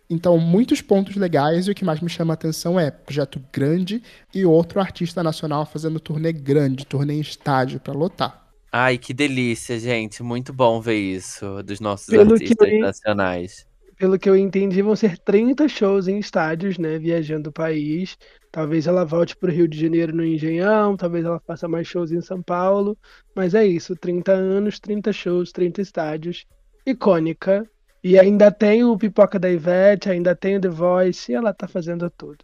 Então, muitos pontos legais e o que mais me chama a atenção é projeto grande e outro artista nacional fazendo turnê grande, turnê em estádio para lotar. Ai, que delícia, gente. Muito bom ver isso dos nossos Pelo artistas eu... nacionais. Pelo que eu entendi, vão ser 30 shows em estádios, né, viajando o país. Talvez ela volte para o Rio de Janeiro no Engenhão, talvez ela faça mais shows em São Paulo. Mas é isso, 30 anos, 30 shows, 30 estádios. Icônica. E ainda tem o Pipoca da Ivete, ainda tem o The Voice, e ela tá fazendo tudo.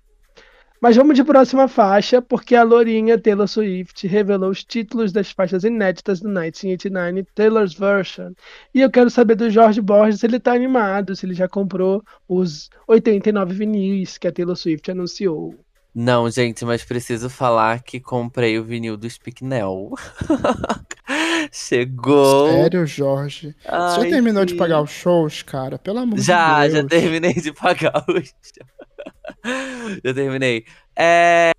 Mas vamos de próxima faixa, porque a Lourinha Taylor Swift revelou os títulos das faixas inéditas do 1989 Taylor's Version. E eu quero saber do Jorge Borges se ele tá animado, se ele já comprou os 89 vinis que a Taylor Swift anunciou. Não, gente, mas preciso falar que comprei o vinil do Spicknell. Chegou. Sério, Jorge? Ai, Você já terminou de pagar os shows, cara? Pelo amor já, de Deus. Já, já terminei de pagar os shows. já terminei. É...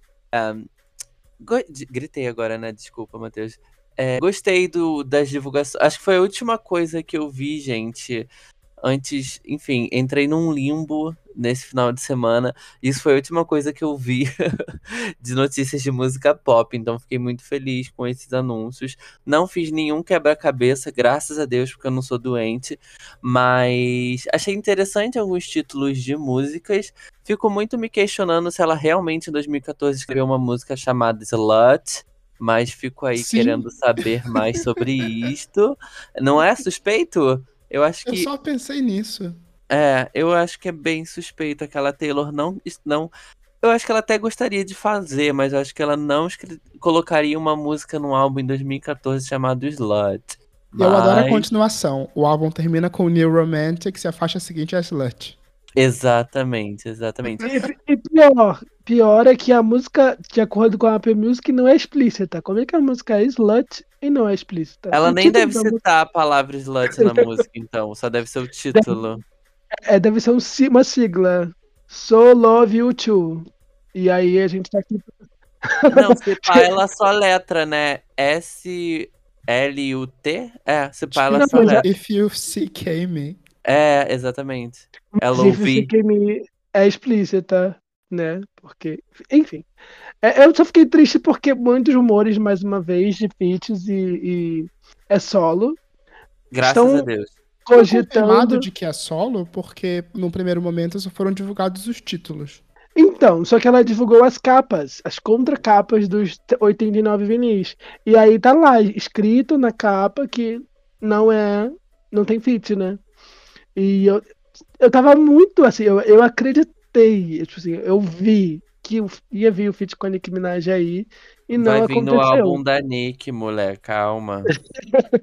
Gritei agora, né? Desculpa, Matheus. É, gostei do, das divulgações. Acho que foi a última coisa que eu vi, gente, antes, enfim, entrei num limbo nesse final de semana. Isso foi a última coisa que eu vi de notícias de música pop, então fiquei muito feliz com esses anúncios. Não fiz nenhum quebra-cabeça, graças a Deus, porque eu não sou doente, mas achei interessante alguns títulos de músicas. Fico muito me questionando se ela realmente em 2014 escreveu uma música chamada Slut. Mas fico aí Sim. querendo saber mais sobre isto. Não é suspeito? Eu acho que. Eu só pensei nisso. É, eu acho que é bem suspeito aquela Taylor não. não eu acho que ela até gostaria de fazer, mas eu acho que ela não colocaria uma música num álbum em 2014 chamado Slut. Mas... Eu adoro a continuação. O álbum termina com New Romantic e a faixa seguinte é Slut. Exatamente, exatamente. E, e, pior, pior é que a música, de acordo com a Apple Music, não é explícita. Como é que a música é slut e não é explícita? Ela o nem deve citar música... a palavra slut na música, então. Só deve ser o título. É, deve ser um, uma sigla. So Love You Too. E aí a gente tá aqui. Não, se pá, ela só letra, né? S-L-U-T? É, se pá, ela só letra. If you CK me. É, exatamente. Ela ouvi. é explícita, né? Porque, enfim. É, eu só fiquei triste porque muitos rumores, mais uma vez, de feats e, e é solo. Graças estão a Deus. Cogitando de que é solo, porque no primeiro momento só foram divulgados os títulos. Então, só que ela divulgou as capas, as contracapas dos 89 vinis. E aí tá lá, escrito na capa que não é. Não tem feat, né? E eu, eu tava muito assim, eu, eu acreditei, tipo assim, eu vi que ia vir o feat com a Nicki Minaj aí e não Vai vir aconteceu. no álbum da Nick, mulher, calma.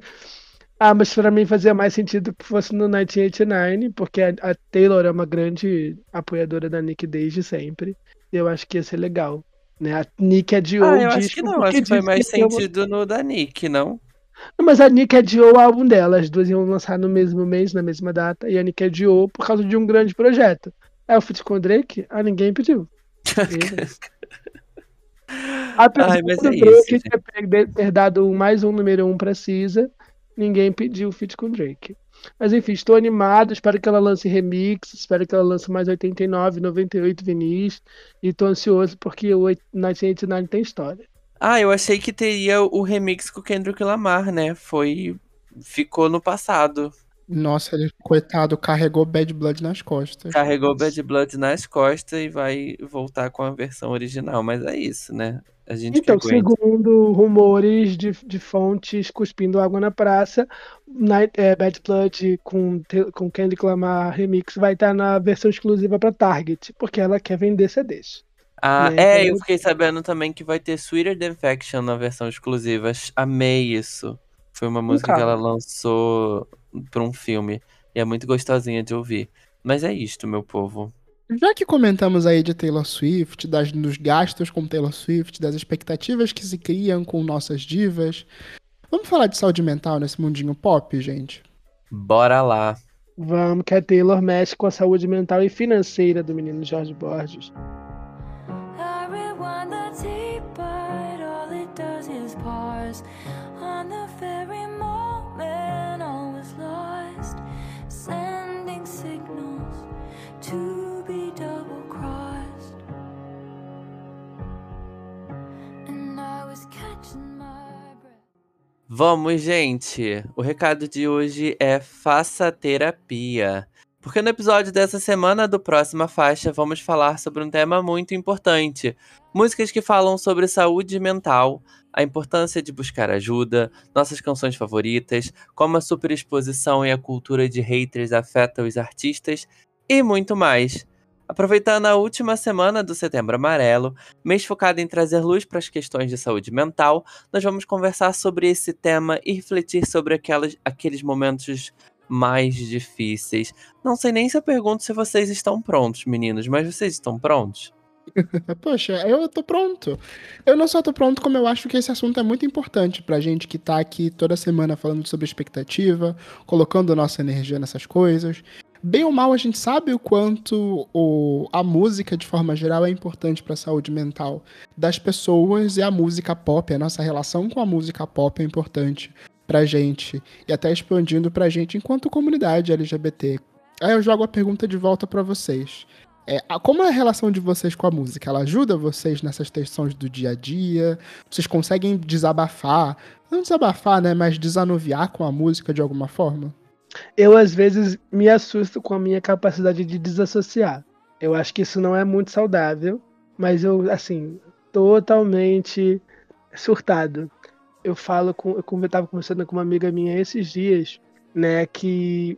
ah, mas pra mim fazia mais sentido que fosse no 1989, porque a, a Taylor é uma grande apoiadora da Nick desde sempre. Eu acho que ia ser legal. Né? A Nick é de ah, eu acho que não, acho que foi mais sentido no da Nick, não? Mas a Nick adiou o álbum dela. As duas iam lançar no mesmo mês, na mesma data. E a Nick adiou por causa de um grande projeto. É o feat com o Drake? Ah, ninguém pediu. Apesar Ai, mas do é Drake isso, ter, ter dado mais um número um pra Cisa, ninguém pediu o feat com o Drake. Mas enfim, estou animado, espero que ela lance remix, espero que ela lance mais 89, 98 vinis. E tô ansioso porque o 1989 tem história. Ah, eu achei que teria o remix com o Kendrick Lamar, né? Foi. Ficou no passado. Nossa, ele, coitado, carregou Bad Blood nas costas. Carregou Bad Blood nas costas e vai voltar com a versão original. Mas é isso, né? A gente Então, segundo rumores de, de fontes cuspindo água na praça, Night, é, Bad Blood com, com Kendrick Lamar Remix vai estar na versão exclusiva para Target, porque ela quer vender CDs. Ah, é, então- eu fiquei sabendo também que vai ter Sweeter Than Faction na versão exclusiva. Amei isso. Foi uma música que calma. ela lançou pra um filme. E é muito gostosinha de ouvir. Mas é isto, meu povo. Já que comentamos aí de Taylor Swift, das, dos gastos com Taylor Swift, das expectativas que se criam com nossas divas, vamos falar de saúde mental nesse mundinho pop, gente? Bora lá. Vamos, que a Taylor mexe com a saúde mental e financeira do menino Jorge Borges. I rewind the tape, but all it does is pause on the very moment all was lost, sending signals to be double crossed. And I was catching my breath. Vamos, gente! O recado de hoje é faça terapia. Porque no episódio dessa semana do Próxima Faixa vamos falar sobre um tema muito importante: músicas que falam sobre saúde mental, a importância de buscar ajuda, nossas canções favoritas, como a superexposição e a cultura de haters afeta os artistas e muito mais. Aproveitando a última semana do Setembro Amarelo, mês focado em trazer luz para as questões de saúde mental, nós vamos conversar sobre esse tema e refletir sobre aquelas, aqueles momentos mais difíceis. Não sei nem se eu pergunto se vocês estão prontos, meninos, mas vocês estão prontos? Poxa, eu tô pronto. Eu não só tô pronto, como eu acho que esse assunto é muito importante pra gente que tá aqui toda semana falando sobre expectativa, colocando nossa energia nessas coisas. Bem ou mal, a gente sabe o quanto o, a música, de forma geral, é importante pra saúde mental das pessoas e a música pop, a nossa relação com a música pop é importante pra gente. E até expandindo pra gente enquanto comunidade LGBT. Aí eu jogo a pergunta de volta pra vocês. É, como é a relação de vocês com a música? Ela ajuda vocês nessas tensões do dia a dia? Vocês conseguem desabafar? Não desabafar, né? Mas desanuviar com a música de alguma forma? Eu, às vezes, me assusto com a minha capacidade de desassociar. Eu acho que isso não é muito saudável, mas eu, assim, totalmente surtado. Eu falo com. Eu como eu tava conversando com uma amiga minha esses dias, né, que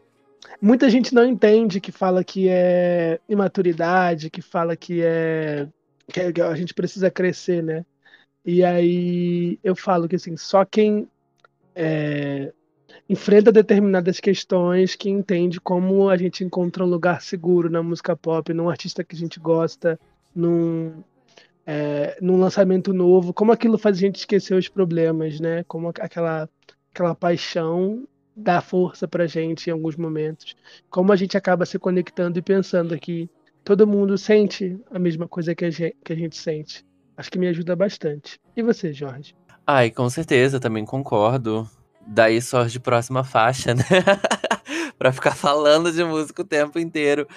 muita gente não entende que fala que é imaturidade, que fala que é. que é- que a gente precisa crescer, né? E aí eu falo que assim, só quem é, enfrenta determinadas questões que entende como a gente encontra um lugar seguro na música pop, num artista que a gente gosta, num, é, num lançamento novo, como aquilo faz a gente esquecer os problemas, né? Como aquela, aquela paixão dá força pra gente em alguns momentos. Como a gente acaba se conectando e pensando que todo mundo sente a mesma coisa que a gente, que a gente sente. Acho que me ajuda bastante. E você, Jorge? Ai, com certeza, também concordo. Daí surge próxima faixa, né? pra ficar falando de música o tempo inteiro.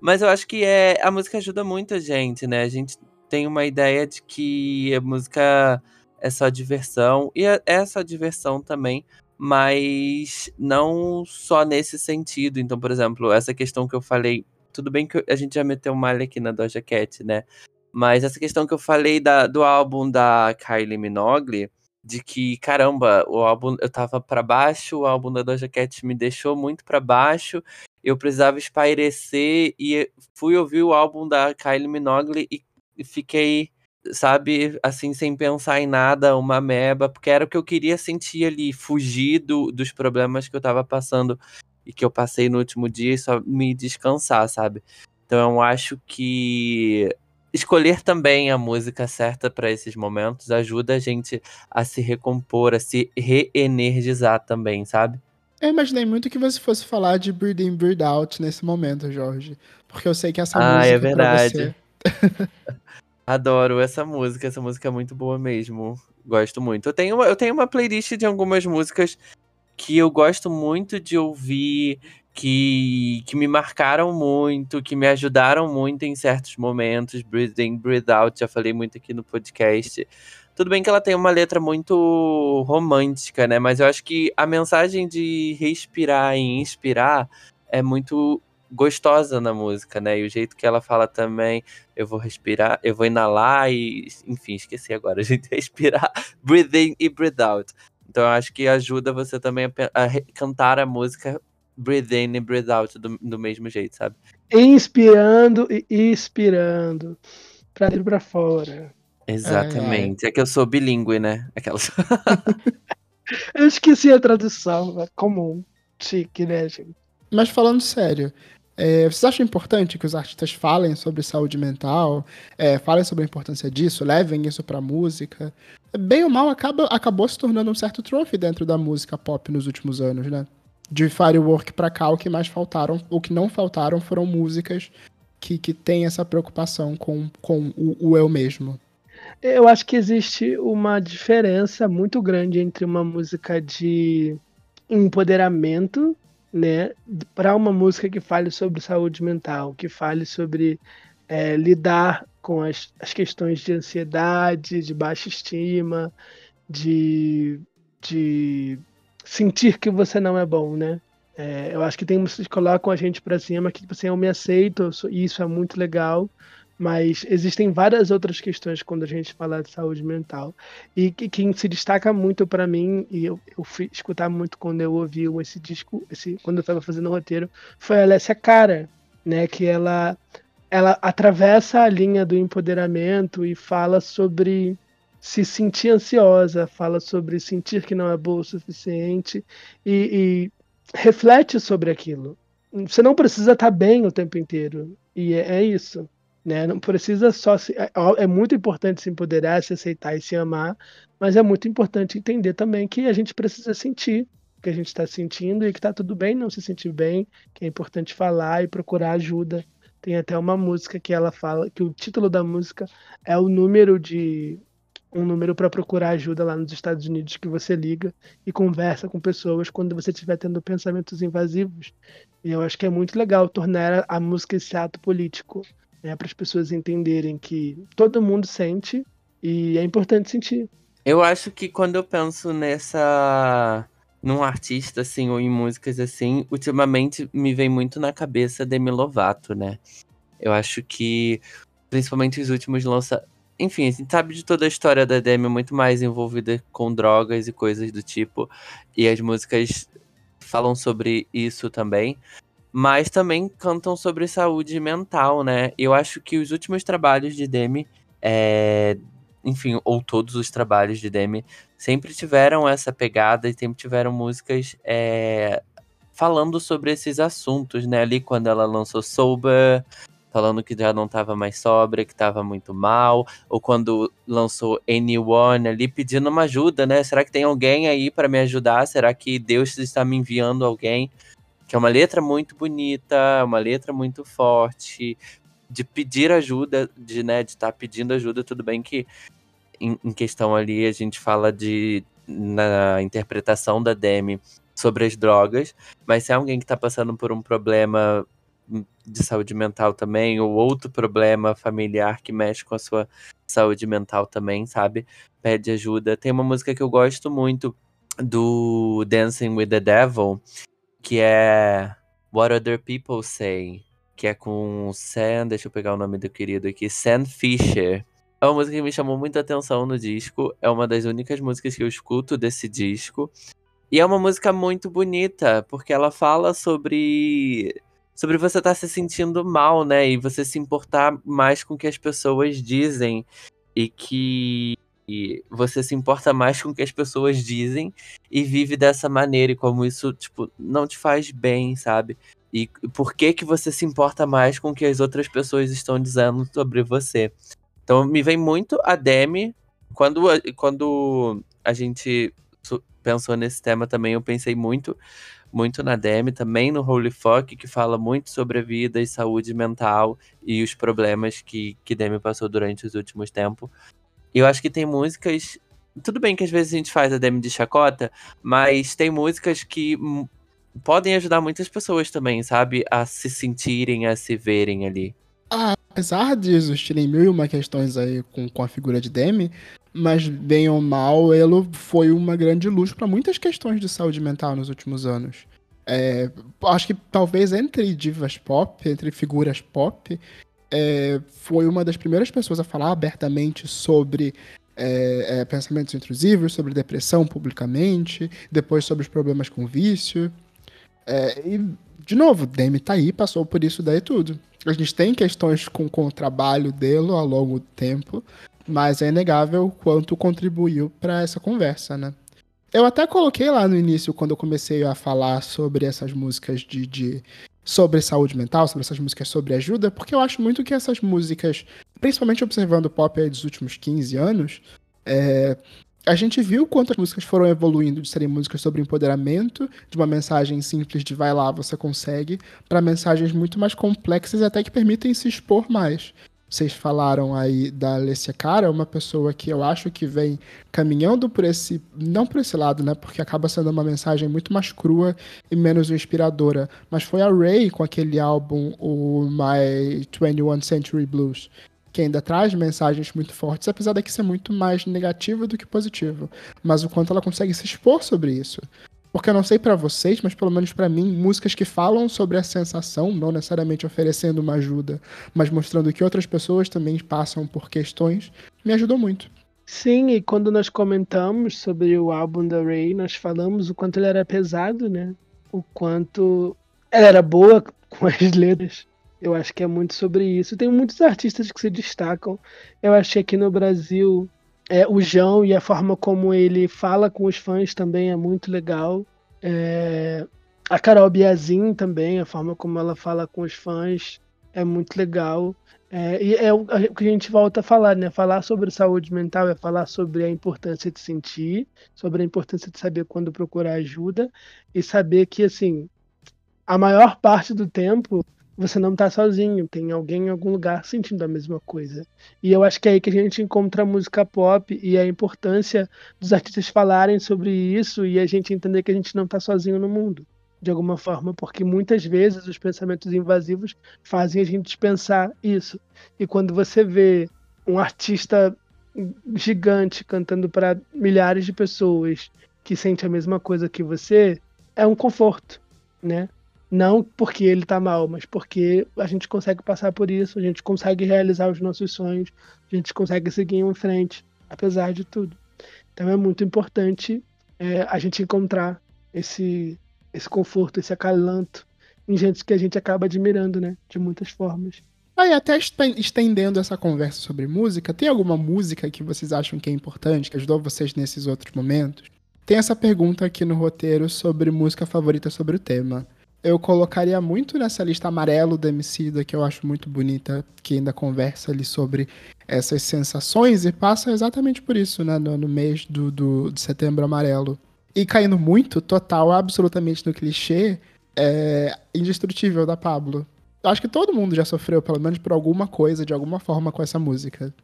Mas eu acho que é a música ajuda muito a gente, né? A gente tem uma ideia de que a música é só diversão, e é é só diversão também, mas não só nesse sentido. Então, por exemplo, essa questão que eu falei, tudo bem que a gente já meteu malha aqui na Doja Cat, né? Mas essa questão que eu falei da, do álbum da Kylie Minogue, de que, caramba, o álbum eu tava pra baixo, o álbum da Doja Cat me deixou muito pra baixo, eu precisava espairecer e fui ouvir o álbum da Kylie Minogue e fiquei, sabe, assim, sem pensar em nada, uma meba, porque era o que eu queria sentir ali, fugir do, dos problemas que eu tava passando e que eu passei no último dia e só me descansar, sabe? Então eu acho que escolher também a música certa para esses momentos ajuda a gente a se recompor, a se reenergizar também, sabe? Eu imaginei muito que você fosse falar de Breathe In, Breathe Out nesse momento, Jorge. Porque eu sei que essa Ah, música é pra verdade. você... Adoro essa música, essa música é muito boa mesmo. Gosto muito. Eu tenho uma, eu tenho uma playlist de algumas músicas que eu gosto muito de ouvir, que, que me marcaram muito, que me ajudaram muito em certos momentos. Breathe In, Breathe Out, já falei muito aqui no podcast. Tudo bem que ela tem uma letra muito romântica, né? Mas eu acho que a mensagem de respirar e inspirar é muito gostosa na música, né? E o jeito que ela fala também, eu vou respirar, eu vou inalar e, enfim, esqueci agora, a gente respirar, breathe in e breathe out. Então eu acho que ajuda você também a, a cantar a música breathe in e breathe out do, do mesmo jeito, sabe? Inspirando e expirando. Pra dentro pra fora. Exatamente. É que eu sou bilíngue, né? Aquelas. Eu esqueci a tradução. É comum. Chique, né, gente? Mas falando sério, é, vocês acham importante que os artistas falem sobre saúde mental, é, falem sobre a importância disso, levem isso pra música? Bem ou mal, acaba, acabou se tornando um certo trophy dentro da música pop nos últimos anos, né? De Firework pra cá, o que mais faltaram, o que não faltaram foram músicas que, que têm essa preocupação com, com o, o eu mesmo. Eu acho que existe uma diferença muito grande entre uma música de empoderamento, né, para uma música que fale sobre saúde mental, que fale sobre é, lidar com as, as questões de ansiedade, de baixa estima, de, de sentir que você não é bom, né? É, eu acho que tem músicas que colocam a gente pra cima, que tipo assim, eu me aceito, eu sou- isso é muito legal, mas existem várias outras questões quando a gente fala de saúde mental. E que, quem se destaca muito pra mim, e eu, eu fui escutar muito quando eu ouvi esse disco, esse, quando eu estava fazendo o roteiro, foi a Alessia Cara, né? Que ela, ela atravessa a linha do empoderamento e fala sobre se sentir ansiosa, fala sobre sentir que não é boa o suficiente e, e reflete sobre aquilo. Você não precisa estar bem o tempo inteiro. E é, é isso. Né? Não precisa só se. É, é muito importante se empoderar, se aceitar e se amar, mas é muito importante entender também que a gente precisa sentir o que a gente está sentindo e que está tudo bem não se sentir bem, que é importante falar e procurar ajuda. Tem até uma música que ela fala que o título da música é o número de um número para procurar ajuda lá nos Estados Unidos que você liga e conversa com pessoas quando você estiver tendo pensamentos invasivos. E eu acho que é muito legal tornar a música esse ato político, né, para as pessoas entenderem que todo mundo sente e é importante sentir. Eu acho que quando eu penso nessa. num artista, assim, ou em músicas assim, ultimamente me vem muito na cabeça Demi Lovato, né? Eu acho que, principalmente os últimos lança. Enfim, a gente sabe de toda a história da Demi, muito mais envolvida com drogas e coisas do tipo. E as músicas falam sobre isso também. Mas também cantam sobre saúde mental, né? Eu acho que os últimos trabalhos de Demi, é, enfim, ou todos os trabalhos de Demi, sempre tiveram essa pegada e sempre tiveram músicas é, falando sobre esses assuntos, né? Ali quando ela lançou Sober, falando que já não estava mais sóbria, que estava muito mal, ou quando lançou Anyone ali pedindo uma ajuda, né? Será que tem alguém aí para me ajudar? Será que Deus está me enviando alguém? Que é uma letra muito bonita, uma letra muito forte, de pedir ajuda, de né, de estar pedindo ajuda, tudo bem que em, em questão ali a gente fala de na interpretação da Demi sobre as drogas, mas se é alguém que está passando por um problema de saúde mental também, ou outro problema familiar que mexe com a sua saúde mental também, sabe? Pede ajuda. Tem uma música que eu gosto muito do Dancing with the Devil, que é What Other People Say, que é com Sam, deixa eu pegar o nome do querido aqui, Sam Fisher. É uma música que me chamou muita atenção no disco, é uma das únicas músicas que eu escuto desse disco. E é uma música muito bonita, porque ela fala sobre sobre você estar se sentindo mal, né? E você se importar mais com o que as pessoas dizem e que e você se importa mais com o que as pessoas dizem e vive dessa maneira e como isso, tipo, não te faz bem, sabe? E por que que você se importa mais com o que as outras pessoas estão dizendo sobre você? Então me vem muito a Demi. Quando, quando a gente pensou nesse tema também, eu pensei muito, muito na Demi, também no Holy Fuck, que fala muito sobre a vida e saúde mental e os problemas que, que Demi passou durante os últimos tempos. Eu acho que tem músicas. Tudo bem que às vezes a gente faz a Demi de chacota, mas tem músicas que podem ajudar muitas pessoas também, sabe? A se sentirem, a se verem ali. Apesar de existirem mil e uma questões aí com, com a figura de Demi, mas bem ou mal, ele foi uma grande luz para muitas questões de saúde mental nos últimos anos. É, acho que talvez entre divas pop, entre figuras pop, é, foi uma das primeiras pessoas a falar abertamente sobre é, é, pensamentos intrusivos, sobre depressão publicamente, depois sobre os problemas com vício. É, e, de novo, Demi tá aí, passou por isso daí tudo. A gente tem questões com, com o trabalho dele ao longo do tempo, mas é inegável o quanto contribuiu para essa conversa, né? Eu até coloquei lá no início, quando eu comecei a falar sobre essas músicas de, de sobre saúde mental, sobre essas músicas sobre ajuda, porque eu acho muito que essas músicas, principalmente observando o pop aí dos últimos 15 anos, é, a gente viu quanto as músicas foram evoluindo de serem músicas sobre empoderamento, de uma mensagem simples de vai lá, você consegue, para mensagens muito mais complexas e até que permitem se expor mais. Vocês falaram aí da Alessia Cara, uma pessoa que eu acho que vem caminhando por esse. Não por esse lado, né? Porque acaba sendo uma mensagem muito mais crua e menos inspiradora. Mas foi a Ray com aquele álbum, o My 21 Century Blues, que ainda traz mensagens muito fortes, apesar daqui ser muito mais negativo do que positivo. Mas o quanto ela consegue se expor sobre isso. Porque eu não sei pra vocês, mas pelo menos pra mim, músicas que falam sobre a sensação, não necessariamente oferecendo uma ajuda, mas mostrando que outras pessoas também passam por questões, me ajudou muito. Sim, e quando nós comentamos sobre o álbum da Ray, nós falamos o quanto ele era pesado, né? O quanto ela era boa com as letras. Eu acho que é muito sobre isso. Tem muitos artistas que se destacam. Eu achei que no Brasil é, o João e a forma como ele fala com os fãs também é muito legal. É, a Carol Biazin também, a forma como ela fala com os fãs é muito legal. É, e é o que a gente volta a falar, né? Falar sobre saúde mental é falar sobre a importância de sentir, sobre a importância de saber quando procurar ajuda e saber que, assim, a maior parte do tempo você não tá sozinho, tem alguém em algum lugar sentindo a mesma coisa. E eu acho que é aí que a gente encontra a música pop e a importância dos artistas falarem sobre isso e a gente entender que a gente não tá sozinho no mundo, de alguma forma, porque muitas vezes os pensamentos invasivos fazem a gente pensar isso. E quando você vê um artista gigante cantando para milhares de pessoas que sente a mesma coisa que você, é um conforto, né? Não porque ele tá mal, mas porque a gente consegue passar por isso, a gente consegue realizar os nossos sonhos, a gente consegue seguir em frente, apesar de tudo. Então é muito importante é, a gente encontrar esse, esse conforto, esse acalanto em gente que a gente acaba admirando, né? De muitas formas. Aí, até esten- estendendo essa conversa sobre música, tem alguma música que vocês acham que é importante, que ajudou vocês nesses outros momentos? Tem essa pergunta aqui no roteiro sobre música favorita sobre o tema. Eu colocaria muito nessa lista amarelo da Emicida, que eu acho muito bonita, que ainda conversa ali sobre essas sensações e passa exatamente por isso, né, no, no mês do, do, de setembro amarelo. E caindo muito, total, absolutamente no clichê, é Indestrutível da Pablo. Eu acho que todo mundo já sofreu, pelo menos por alguma coisa, de alguma forma, com essa música.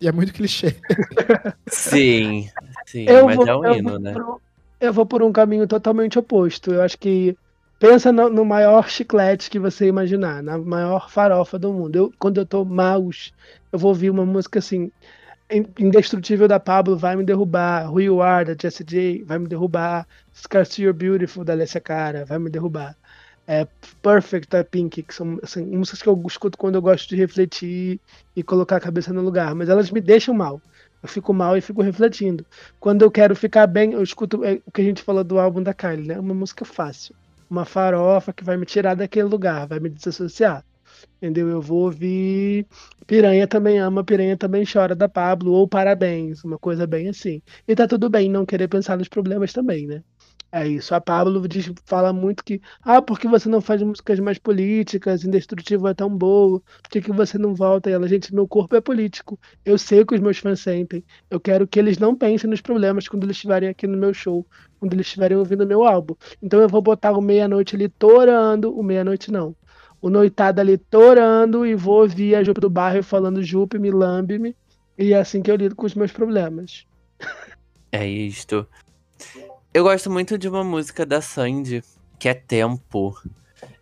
E é muito clichê. Sim, sim, Eu mas vou, é um hino, né? por um- eu vou por um caminho totalmente oposto. Eu acho que pensa no, no maior chiclete que você imaginar, na maior farofa do mundo. Eu, quando eu tô maus, eu vou ouvir uma música assim. In- Indestrutível da Pablo vai me derrubar. Who You Are da Jessie J vai me derrubar. Scarce You're Beautiful da Alessia Cara vai me derrubar. É, Perfect da Pink, que são assim, músicas que eu escuto quando eu gosto de refletir e colocar a cabeça no lugar, mas elas me deixam mal. Eu fico mal e fico refletindo. Quando eu quero ficar bem, eu escuto é, o que a gente falou do álbum da Kylie, né? Uma música fácil. Uma farofa que vai me tirar daquele lugar, vai me desassociar. Entendeu? Eu vou ouvir Piranha também ama, Piranha também chora da Pablo, ou Parabéns, uma coisa bem assim. E tá tudo bem não querer pensar nos problemas também, né? É isso. A Pablo diz, fala muito que, ah, por que você não faz músicas mais políticas? Indestrutível é tão boa. Por que, que você não volta? E ela, gente, meu corpo é político. Eu sei o que os meus fãs sentem. Eu quero que eles não pensem nos problemas quando eles estiverem aqui no meu show, quando eles estiverem ouvindo meu álbum. Então eu vou botar o meia-noite ali torando. O meia-noite não. O noitado ali torando e vou ouvir a Jupe do Bairro falando Jupe, me lambe-me. E é assim que eu lido com os meus problemas. É isto. Eu gosto muito de uma música da Sandy, que é Tempo.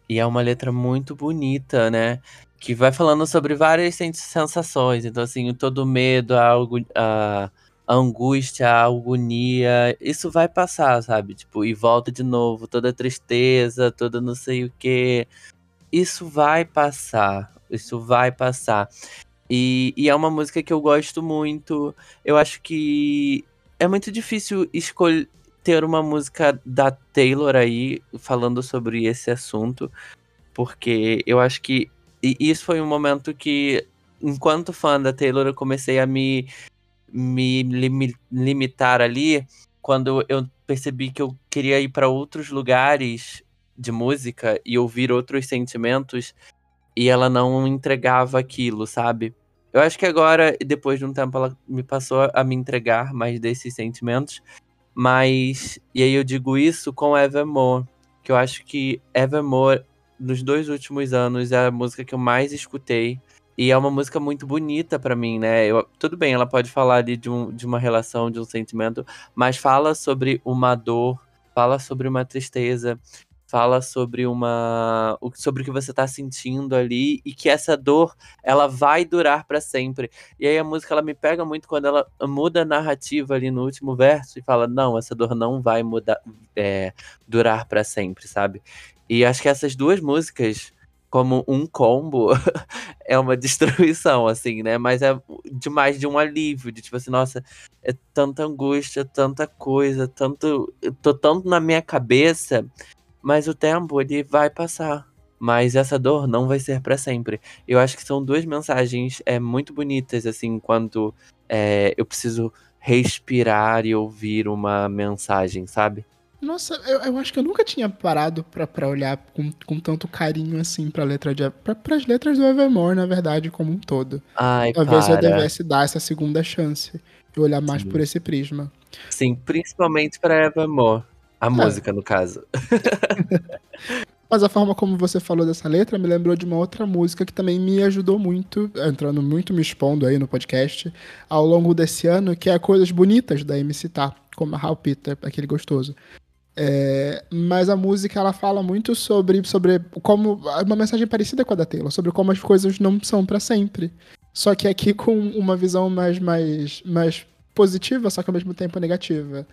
E é uma letra muito bonita, né? Que vai falando sobre várias sensações. Então, assim, todo medo, a, a, angústia, a agonia, isso vai passar, sabe? Tipo, e volta de novo, toda tristeza, toda não sei o que. Isso vai passar. Isso vai passar. E, e é uma música que eu gosto muito. Eu acho que é muito difícil escolher ter uma música da Taylor aí falando sobre esse assunto, porque eu acho que isso foi um momento que, enquanto fã da Taylor, eu comecei a me, me limitar ali quando eu percebi que eu queria ir para outros lugares de música e ouvir outros sentimentos e ela não entregava aquilo, sabe? Eu acho que agora, depois de um tempo, ela me passou a me entregar mais desses sentimentos. Mas, e aí eu digo isso com Evermore, que eu acho que Evermore, nos dois últimos anos, é a música que eu mais escutei. E é uma música muito bonita para mim, né? Eu, tudo bem, ela pode falar ali de, um, de uma relação, de um sentimento, mas fala sobre uma dor, fala sobre uma tristeza, fala sobre uma sobre o que você tá sentindo ali e que essa dor ela vai durar para sempre. E aí a música ela me pega muito quando ela muda a narrativa ali no último verso e fala não, essa dor não vai mudar é, durar para sempre, sabe? E acho que essas duas músicas como um combo é uma destruição, assim, né? Mas é demais de um alívio, de tipo assim, nossa, é tanta angústia, tanta coisa, tanto. Eu tô tanto na minha cabeça mas o tempo ele vai passar. Mas essa dor não vai ser para sempre. Eu acho que são duas mensagens é, muito bonitas, assim, enquanto é, eu preciso respirar e ouvir uma mensagem, sabe? Nossa, eu, eu acho que eu nunca tinha parado pra, olhar com, com tanto carinho assim pra letra de. Pra, pras letras do Evermore, na verdade, como um todo. Ai, Talvez para. eu devesse dar essa segunda chance e olhar mais Sim. por esse prisma. Sim, principalmente pra Evermore. A é. música, no caso. Mas a forma como você falou dessa letra me lembrou de uma outra música que também me ajudou muito, entrando muito me expondo aí no podcast, ao longo desse ano, que é Coisas Bonitas da MC Tá, como a Hal Peter, aquele gostoso. É, mas a música ela fala muito sobre, sobre como. Uma mensagem parecida com a da Taylor, sobre como as coisas não são para sempre. Só que aqui com uma visão mais, mais, mais positiva, só que ao mesmo tempo negativa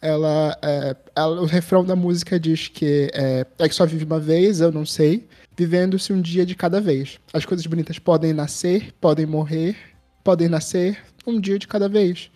ela, é, ela, o refrão da música diz que é, é que só vive uma vez, eu não sei, vivendo-se um dia de cada vez. As coisas bonitas podem nascer, podem morrer, podem nascer um dia de cada vez.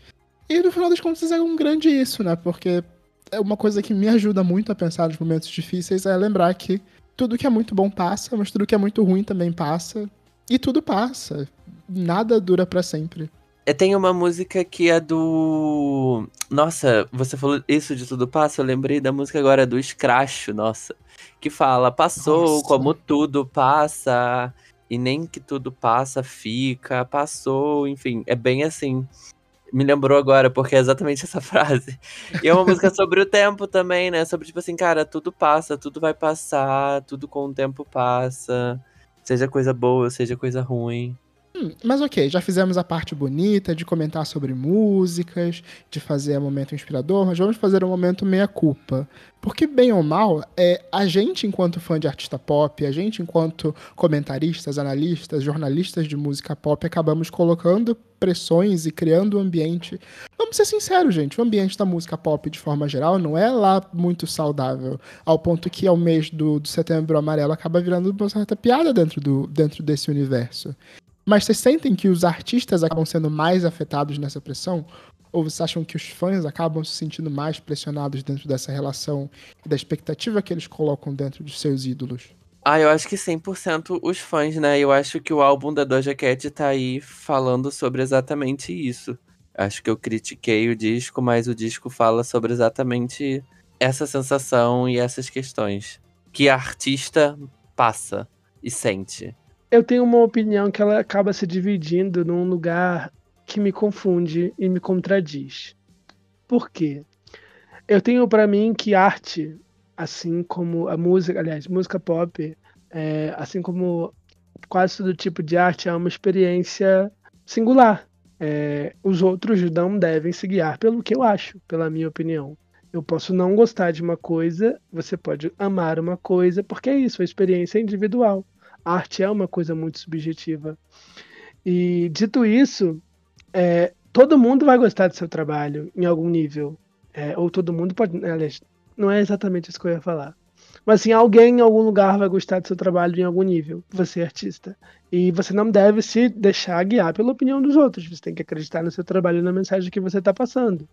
E no final das contas é um grande isso, né? Porque é uma coisa que me ajuda muito a pensar nos momentos difíceis é lembrar que tudo que é muito bom passa, mas tudo que é muito ruim também passa. E tudo passa. Nada dura para sempre. Tem uma música que é do. Nossa, você falou isso de tudo passa. Eu lembrei da música agora do Scratch, nossa. Que fala: passou nossa. como tudo passa, e nem que tudo passa fica, passou, enfim. É bem assim. Me lembrou agora, porque é exatamente essa frase. E é uma música sobre o tempo também, né? Sobre, tipo assim, cara, tudo passa, tudo vai passar, tudo com o tempo passa. Seja coisa boa, seja coisa ruim. Hum, mas ok, já fizemos a parte bonita de comentar sobre músicas, de fazer um momento inspirador, mas vamos fazer um momento meia-culpa. Porque, bem ou mal, é, a gente, enquanto fã de artista pop, a gente, enquanto comentaristas, analistas, jornalistas de música pop, acabamos colocando pressões e criando um ambiente. Vamos ser sinceros, gente, o ambiente da música pop, de forma geral, não é lá muito saudável, ao ponto que, ao mês do, do setembro amarelo, acaba virando uma certa piada dentro, do, dentro desse universo. Mas vocês sentem que os artistas acabam sendo mais afetados nessa pressão? Ou vocês acham que os fãs acabam se sentindo mais pressionados dentro dessa relação e da expectativa que eles colocam dentro dos seus ídolos? Ah, eu acho que 100% os fãs, né? Eu acho que o álbum da Doja Cat tá aí falando sobre exatamente isso. Acho que eu critiquei o disco, mas o disco fala sobre exatamente essa sensação e essas questões que a artista passa e sente. Eu tenho uma opinião que ela acaba se dividindo num lugar que me confunde e me contradiz. Por quê? Eu tenho para mim que arte, assim como a música, aliás, música pop, é, assim como quase todo tipo de arte, é uma experiência singular. É, os outros não devem se guiar pelo que eu acho, pela minha opinião. Eu posso não gostar de uma coisa, você pode amar uma coisa, porque é isso, a experiência é individual. A arte é uma coisa muito subjetiva. E dito isso, é, todo mundo vai gostar do seu trabalho em algum nível. É, ou todo mundo pode. Aliás, não é exatamente isso que eu ia falar. Mas assim, alguém em algum lugar vai gostar do seu trabalho em algum nível. Você é artista. E você não deve se deixar guiar pela opinião dos outros. Você tem que acreditar no seu trabalho e na mensagem que você está passando.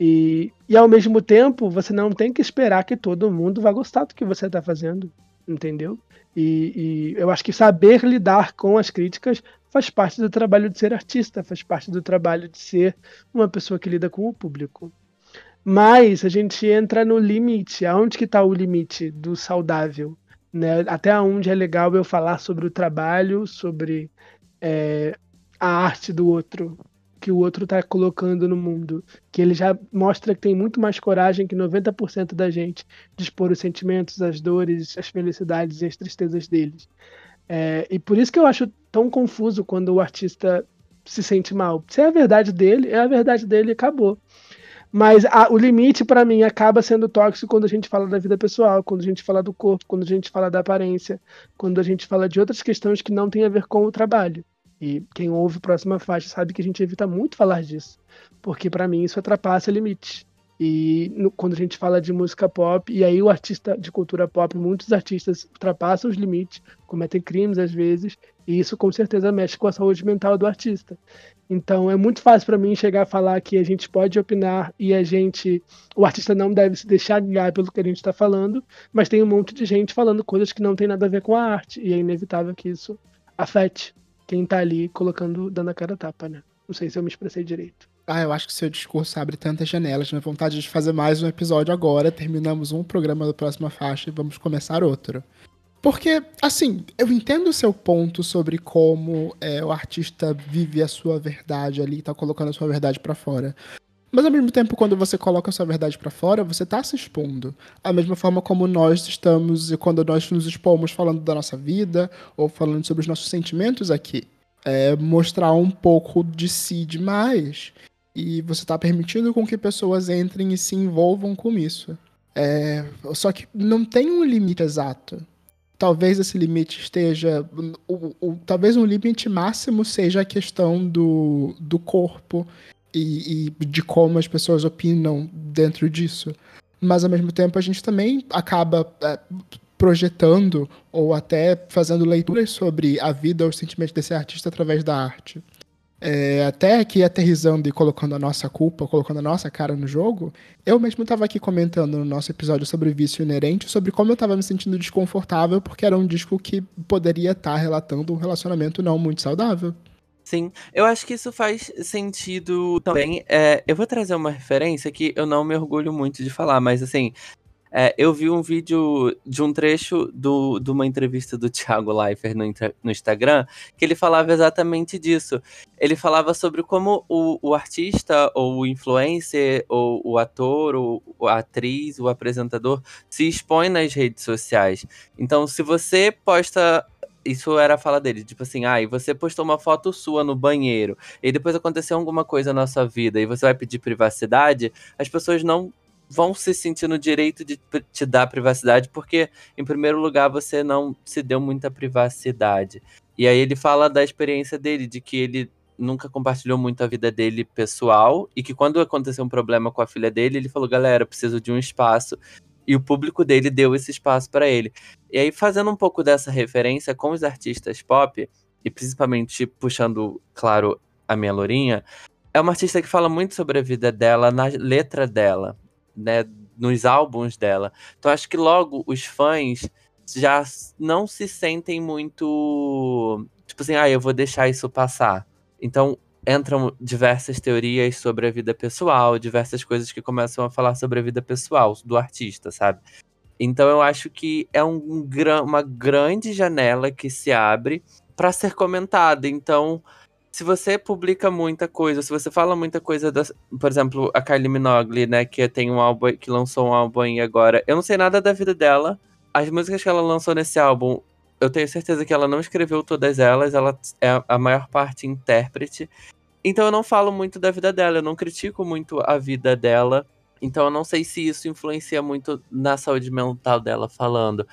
E, e ao mesmo tempo, você não tem que esperar que todo mundo vá gostar do que você está fazendo. Entendeu? E, e eu acho que saber lidar com as críticas faz parte do trabalho de ser artista, faz parte do trabalho de ser uma pessoa que lida com o público. Mas a gente entra no limite. Aonde que está o limite do saudável? Né? Até onde é legal eu falar sobre o trabalho, sobre é, a arte do outro, que o outro está colocando no mundo. Que ele já mostra que tem muito mais coragem que 90% da gente de expor os sentimentos, as dores, as felicidades e as tristezas deles. É, e por isso que eu acho tão confuso quando o artista se sente mal. Se é a verdade dele, é a verdade dele e acabou. Mas a, o limite, para mim, acaba sendo tóxico quando a gente fala da vida pessoal, quando a gente fala do corpo, quando a gente fala da aparência, quando a gente fala de outras questões que não têm a ver com o trabalho. E quem ouve Próxima Faixa sabe que a gente evita muito falar disso, porque para mim isso ultrapassa limite. E no, quando a gente fala de música pop, e aí o artista de cultura pop, muitos artistas ultrapassam os limites, cometem crimes às vezes, e isso com certeza mexe com a saúde mental do artista. Então é muito fácil para mim chegar a falar que a gente pode opinar e a gente, o artista não deve se deixar guiar pelo que a gente está falando, mas tem um monte de gente falando coisas que não tem nada a ver com a arte e é inevitável que isso afete quem está ali colocando, dando a cara tapa, né? Não sei se eu me expressei direito. Ah, eu acho que seu discurso abre tantas janelas. Minha vontade de fazer mais um episódio agora. Terminamos um programa da próxima faixa e vamos começar outro. Porque, assim, eu entendo o seu ponto sobre como é, o artista vive a sua verdade ali, tá colocando a sua verdade para fora. Mas ao mesmo tempo, quando você coloca a sua verdade para fora, você tá se expondo. A mesma forma como nós estamos, e quando nós nos expomos falando da nossa vida, ou falando sobre os nossos sentimentos aqui. É mostrar um pouco de si demais. E você tá permitindo com que pessoas entrem e se envolvam com isso. É, só que não tem um limite exato talvez esse limite esteja. O, o, talvez um limite máximo seja a questão do, do corpo e, e, de como as pessoas opinam dentro disso. Mas ao mesmo tempo a gente também acaba é, projetando ou até fazendo leituras sobre a vida ou os sentimentos desse artista através da arte. É, até aqui aterrizando e colocando a nossa culpa, colocando a nossa cara no jogo, eu mesmo estava aqui comentando no nosso episódio sobre vício inerente, sobre como eu estava me sentindo desconfortável, porque era um disco que poderia estar tá relatando um relacionamento não muito saudável. Sim, eu acho que isso faz sentido também. É, eu vou trazer uma referência que eu não me orgulho muito de falar, mas assim, é, eu vi um vídeo de um trecho do, de uma entrevista do Thiago Leifert no, no, Instagram, que ele falava exatamente disso. Ele falava sobre como o, o artista, ou o influencer, ou o ator, ou a atriz, o apresentador, se expõe nas redes sociais. Então, se você posta isso era a fala dele, tipo assim, ah, e você postou uma foto sua no banheiro, e depois aconteceu alguma coisa na sua vida, e você vai pedir privacidade, as pessoas não vão se sentir no direito de te dar privacidade, porque, em primeiro lugar, você não se deu muita privacidade. E aí ele fala da experiência dele, de que ele nunca compartilhou muito a vida dele pessoal, e que quando aconteceu um problema com a filha dele, ele falou: galera, preciso de um espaço. E o público dele deu esse espaço para ele. E aí, fazendo um pouco dessa referência com os artistas pop, e principalmente puxando, claro, a minha Lourinha, é uma artista que fala muito sobre a vida dela na letra dela né, nos álbuns dela. Então acho que logo os fãs já não se sentem muito tipo assim, ah, eu vou deixar isso passar. Então entram diversas teorias sobre a vida pessoal, diversas coisas que começam a falar sobre a vida pessoal do artista, sabe? Então eu acho que é um, uma grande janela que se abre para ser comentada. Então, se você publica muita coisa, se você fala muita coisa, por exemplo, a Kylie Minogue, né, que tem um álbum, que lançou um álbum aí agora, eu não sei nada da vida dela. As músicas que ela lançou nesse álbum, eu tenho certeza que ela não escreveu todas elas, ela é a maior parte intérprete. Então eu não falo muito da vida dela, eu não critico muito a vida dela. Então eu não sei se isso influencia muito na saúde mental dela falando.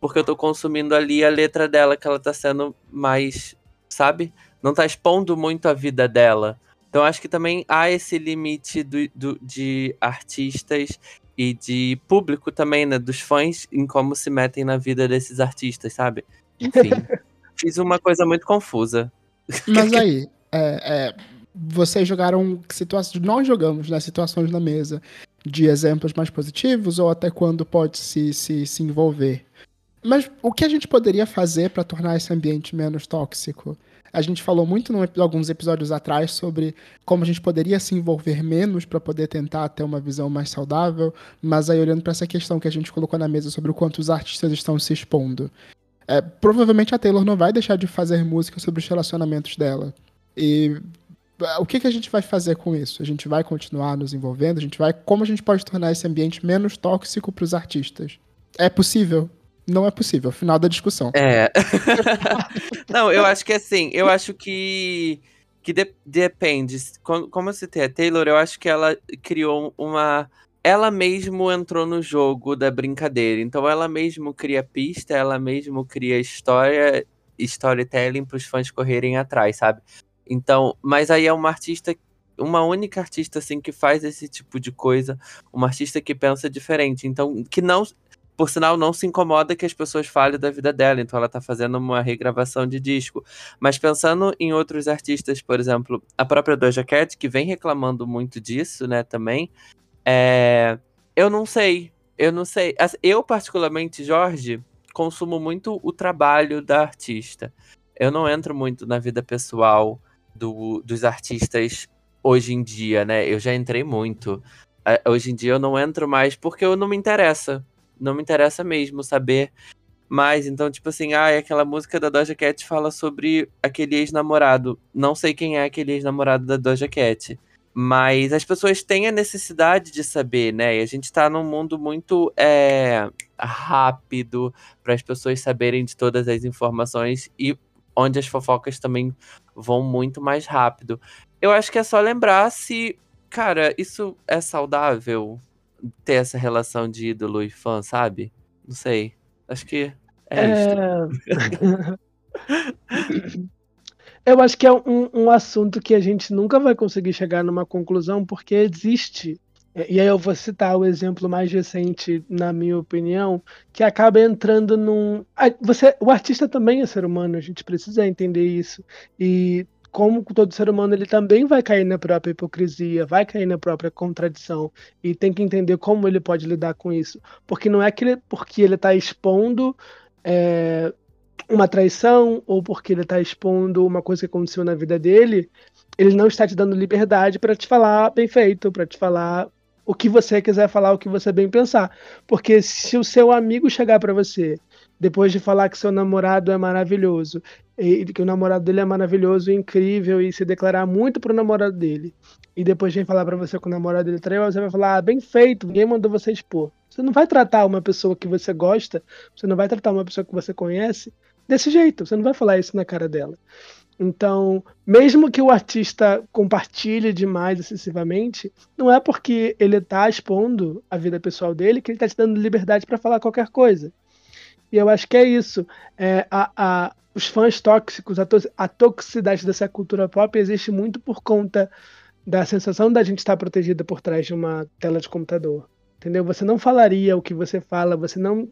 Porque eu tô consumindo ali a letra dela, que ela tá sendo mais, sabe? Não tá expondo muito a vida dela. Então acho que também há esse limite do, do- de artistas e de público também, né? Dos fãs em como se metem na vida desses artistas, sabe? Enfim. fiz uma coisa muito confusa. Mas aí, é, é, vocês jogaram situações. Nós jogamos né, situações na mesa de exemplos mais positivos ou até quando pode se, se, se envolver. Mas o que a gente poderia fazer para tornar esse ambiente menos tóxico? A gente falou muito em alguns episódios atrás sobre como a gente poderia se envolver menos para poder tentar ter uma visão mais saudável, mas aí olhando para essa questão que a gente colocou na mesa sobre o quanto os artistas estão se expondo. É, provavelmente a Taylor não vai deixar de fazer música sobre os relacionamentos dela. E ah, o que, que a gente vai fazer com isso? A gente vai continuar nos envolvendo? A gente vai. Como a gente pode tornar esse ambiente menos tóxico para os artistas? É possível? Não é possível. Final da discussão. É. Não, eu acho que assim, eu acho que. Que de- depende. Como, como eu citei a Taylor, eu acho que ela criou uma. Ela mesmo entrou no jogo da brincadeira. Então ela mesmo cria pista, ela mesmo cria história, storytelling para os fãs correrem atrás, sabe? Então, mas aí é uma artista, uma única artista assim que faz esse tipo de coisa, uma artista que pensa diferente. Então, que não por sinal, não se incomoda que as pessoas falem da vida dela, então ela tá fazendo uma regravação de disco. Mas pensando em outros artistas, por exemplo, a própria Doja Cat, que vem reclamando muito disso, né, também, é... eu não sei, eu não sei. Eu, particularmente, Jorge, consumo muito o trabalho da artista. Eu não entro muito na vida pessoal do- dos artistas hoje em dia, né? Eu já entrei muito. Ah, Hoje em dia eu não entro mais porque eu não me interessa não me interessa mesmo saber mais. Então, tipo assim, ah, aquela música da Doja Cat fala sobre aquele ex-namorado. Não sei quem é aquele ex-namorado da Doja Cat. Mas as pessoas têm a necessidade de saber, né? E a gente tá num mundo muito é, rápido para as pessoas saberem de todas as informações e onde as fofocas também vão muito mais rápido. Eu acho que é só lembrar se, cara, isso é saudável ter essa relação de ídolo e fã, sabe? Não sei. Acho que é, isso. Eu acho que é um, um assunto que a gente nunca vai conseguir chegar numa conclusão, porque existe. E aí eu vou citar o exemplo mais recente, na minha opinião, que acaba entrando num. Ah, Você, o artista também é ser humano, a gente precisa entender isso. E como todo ser humano, ele também vai cair na própria hipocrisia, vai cair na própria contradição. E tem que entender como ele pode lidar com isso. Porque não é que ele, porque ele está expondo. é, uma traição ou porque ele está expondo uma coisa que aconteceu na vida dele, ele não está te dando liberdade para te falar bem feito, para te falar o que você quiser falar, o que você bem pensar. Porque se o seu amigo chegar para você depois de falar que seu namorado é maravilhoso, e que o namorado dele é maravilhoso, incrível e se declarar muito pro namorado dele, e depois vem falar para você que o namorado dele traiu, você vai falar: ah, bem feito, ninguém mandou você expor. Você não vai tratar uma pessoa que você gosta, você não vai tratar uma pessoa que você conhece desse jeito, você não vai falar isso na cara dela. Então, mesmo que o artista compartilhe demais excessivamente, não é porque ele está expondo a vida pessoal dele que ele está te dando liberdade para falar qualquer coisa. E eu acho que é isso. É, a, a, os fãs tóxicos, a, to a toxicidade dessa cultura pop existe muito por conta da sensação da gente estar protegida por trás de uma tela de computador. Entendeu? Você não falaria o que você fala, você não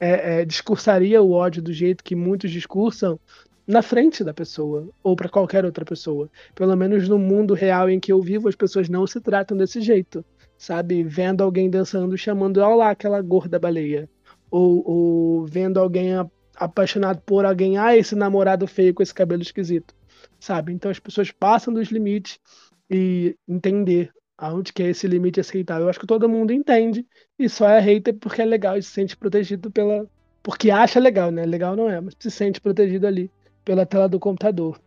é, é, discursaria o ódio do jeito que muitos discursam na frente da pessoa ou para qualquer outra pessoa. Pelo menos no mundo real em que eu vivo, as pessoas não se tratam desse jeito, sabe? Vendo alguém dançando, chamando, olha lá aquela gorda baleia. Ou, ou vendo alguém apaixonado por alguém, ah, esse namorado feio com esse cabelo esquisito. sabe? Então as pessoas passam dos limites e entender aonde que é esse limite aceitável. Eu acho que todo mundo entende e só é hater porque é legal e se sente protegido pela. Porque acha legal, né? Legal não é, mas se sente protegido ali pela tela do computador.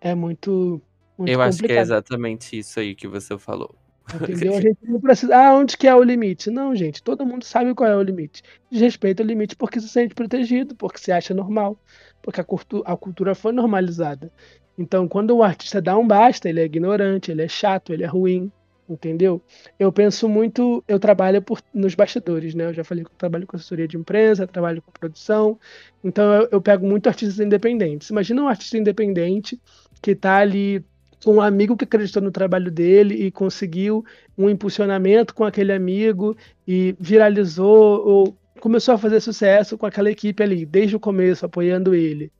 É muito. muito Eu acho que é complicado. exatamente isso aí que você falou. Entendeu? A gente não precisa. Ah, onde que é o limite? Não, gente, todo mundo sabe qual é o limite. Desrespeita o limite porque se sente protegido, porque se acha normal, porque a, cultu- a cultura foi normalizada. Então, quando o artista dá um basta, ele é ignorante, ele é chato, ele é ruim, entendeu? Eu penso muito, eu trabalho por, nos bastidores, né? Eu já falei que eu trabalho com assessoria de imprensa, trabalho com produção, então eu, eu pego muito artistas independentes. Imagina um artista independente que tá ali com um amigo que acreditou no trabalho dele e conseguiu um impulsionamento com aquele amigo e viralizou ou começou a fazer sucesso com aquela equipe ali, desde o começo, apoiando ele.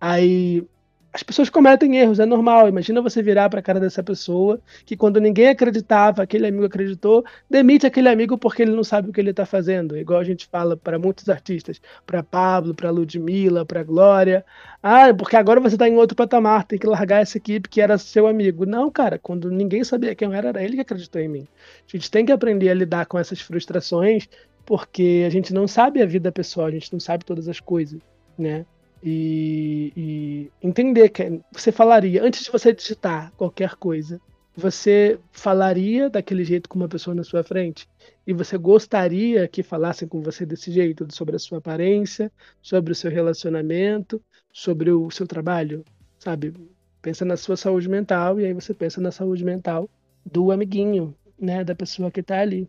Aí as pessoas cometem erros, é normal. Imagina você virar para a cara dessa pessoa que quando ninguém acreditava, aquele amigo acreditou, demite aquele amigo porque ele não sabe o que ele está fazendo. Igual a gente fala para muitos artistas, para Pablo, para Ludmilla, para Glória. Ah, porque agora você está em outro patamar, tem que largar essa equipe que era seu amigo. Não, cara, quando ninguém sabia quem eu era, era ele que acreditou em mim. A gente tem que aprender a lidar com essas frustrações, porque a gente não sabe a vida pessoal, a gente não sabe todas as coisas, né? E, e entender que você falaria, antes de você digitar qualquer coisa, você falaria daquele jeito com uma pessoa na sua frente? E você gostaria que falassem com você desse jeito, sobre a sua aparência, sobre o seu relacionamento, sobre o seu trabalho? Sabe? Pensa na sua saúde mental e aí você pensa na saúde mental do amiguinho, né? Da pessoa que tá ali.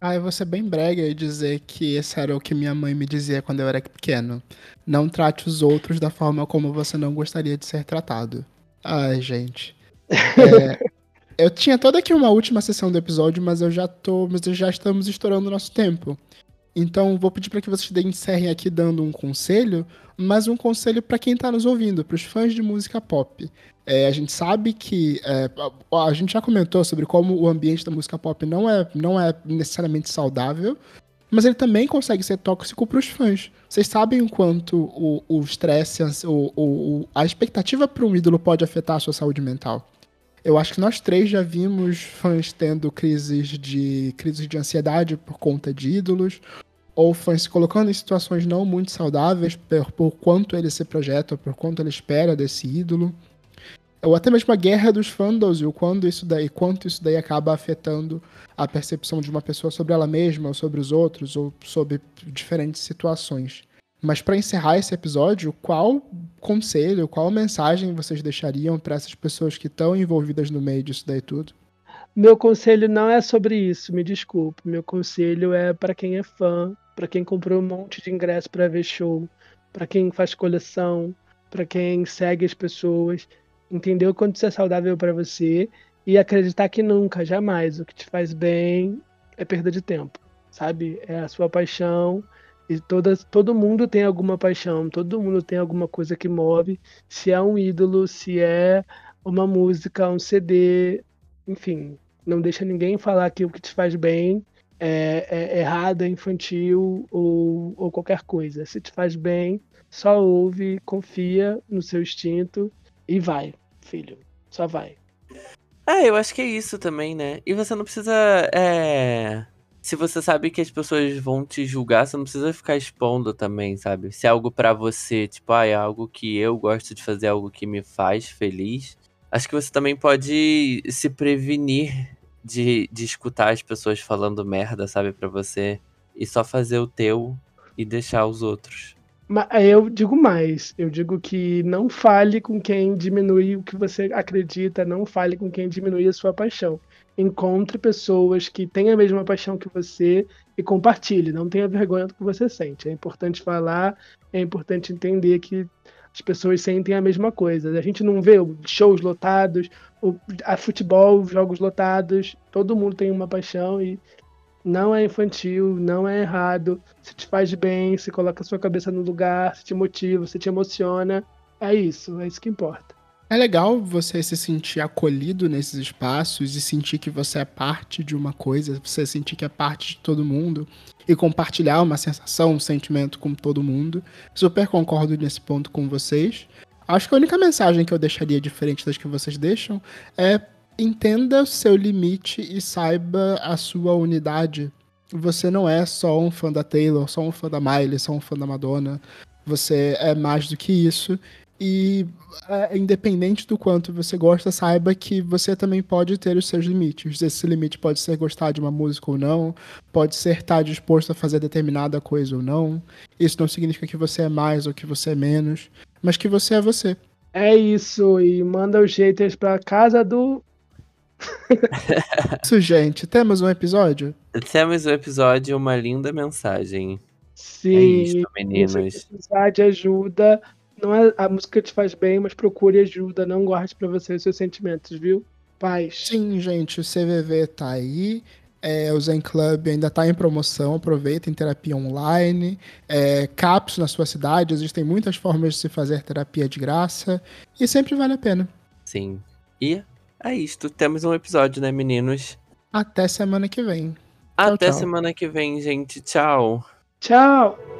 Ah, eu vou ser bem brega e dizer que esse era o que minha mãe me dizia quando eu era pequeno. Não trate os outros da forma como você não gostaria de ser tratado. Ai, gente. É, eu tinha toda aqui uma última sessão do episódio, mas eu já tô. Mas já estamos estourando o nosso tempo. Então vou pedir para que vocês encerrem aqui dando um conselho, mas um conselho para quem tá nos ouvindo, para os fãs de música pop. É, a gente sabe que é, a, a gente já comentou sobre como o ambiente da música pop não é, não é necessariamente saudável, mas ele também consegue ser tóxico para os fãs. Vocês sabem o quanto o o estresse, o, o, o- a expectativa para um ídolo pode afetar a sua saúde mental. Eu acho que nós três já vimos fãs tendo crises de crises de ansiedade por conta de ídolos, ou fãs se colocando em situações não muito saudáveis por, por quanto ele se projeta, por quanto ele espera desse ídolo. Ou até mesmo a guerra dos fandoms e o quando isso daí, quanto isso daí acaba afetando a percepção de uma pessoa sobre ela mesma, ou sobre os outros, ou sobre diferentes situações. Mas para encerrar esse episódio, qual conselho, qual mensagem vocês deixariam para essas pessoas que estão envolvidas no meio disso daí tudo? Meu conselho não é sobre isso, me desculpe. Meu conselho é para quem é fã, para quem comprou um monte de ingresso para ver show, para quem faz coleção, para quem segue as pessoas, entender o quanto isso é saudável para você e acreditar que nunca, jamais, o que te faz bem é perda de tempo, sabe? É a sua paixão e todo mundo tem alguma paixão, todo mundo tem alguma coisa que move, se é um ídolo, se é uma música, um CD, enfim, não deixa ninguém falar que o que te faz bem é, é errado, é infantil ou, ou qualquer coisa. Se te faz bem, só ouve, confia no seu instinto e vai, filho. Só vai. É, eu acho que é isso também, né? E você não precisa. É... Se você sabe que as pessoas vão te julgar, você não precisa ficar expondo também, sabe? Se é algo pra você, tipo, ah, é algo que eu gosto de fazer, algo que me faz feliz. Acho que você também pode se prevenir de, de escutar as pessoas falando merda, sabe, pra você. E só fazer o teu e deixar os outros. Mas eu digo mais, eu digo que não fale com quem diminui o que você acredita, não fale com quem diminui a sua paixão. Encontre pessoas que têm a mesma paixão que você e compartilhe, não tenha vergonha do que você sente. É importante falar, é importante entender que as pessoas sentem a mesma coisa. A gente não vê shows lotados, o- a futebol, jogos lotados, todo mundo tem uma paixão e não é infantil, não é errado. Se te faz bem, se coloca a sua cabeça no lugar, se te motiva, se te emociona. É isso, é isso que importa. É legal você se sentir acolhido nesses espaços e sentir que você é parte de uma coisa, você sentir que é parte de todo mundo e compartilhar uma sensação, um sentimento com todo mundo. Super concordo nesse ponto com vocês. Acho que a única mensagem que eu deixaria diferente das que vocês deixam é entenda o seu limite e saiba a sua unidade. Você não é só um fã da Taylor, só um fã da Miley, só um fã da Madonna. Você é mais do que isso. E é, independente do quanto você gosta, saiba que você também pode ter os seus limites. Esse limite pode ser gostar de uma música ou não, pode ser estar disposto a fazer determinada coisa ou não. Isso não significa que você é mais ou que você é menos, mas que você é você. É isso, e manda os haters pra casa do. Isso, gente. Temos um episódio? Temos um episódio e uma linda mensagem. Sim, É isso, meninos. Se precisar de ajuda, não é a música te faz bem, mas procure ajuda, não guarde pra você os seus sentimentos, viu? Paz. Sim, gente, o CVV tá aí. É, o Zen Club ainda tá em promoção, aproveitem terapia online. É, CAPS na sua cidade, existem muitas formas de se fazer terapia de graça e sempre vale a pena. Sim. E é isto. Temos um episódio, né, meninos? Até semana que vem. Tchau, Até tchau. semana que vem, gente. Tchau. Tchau!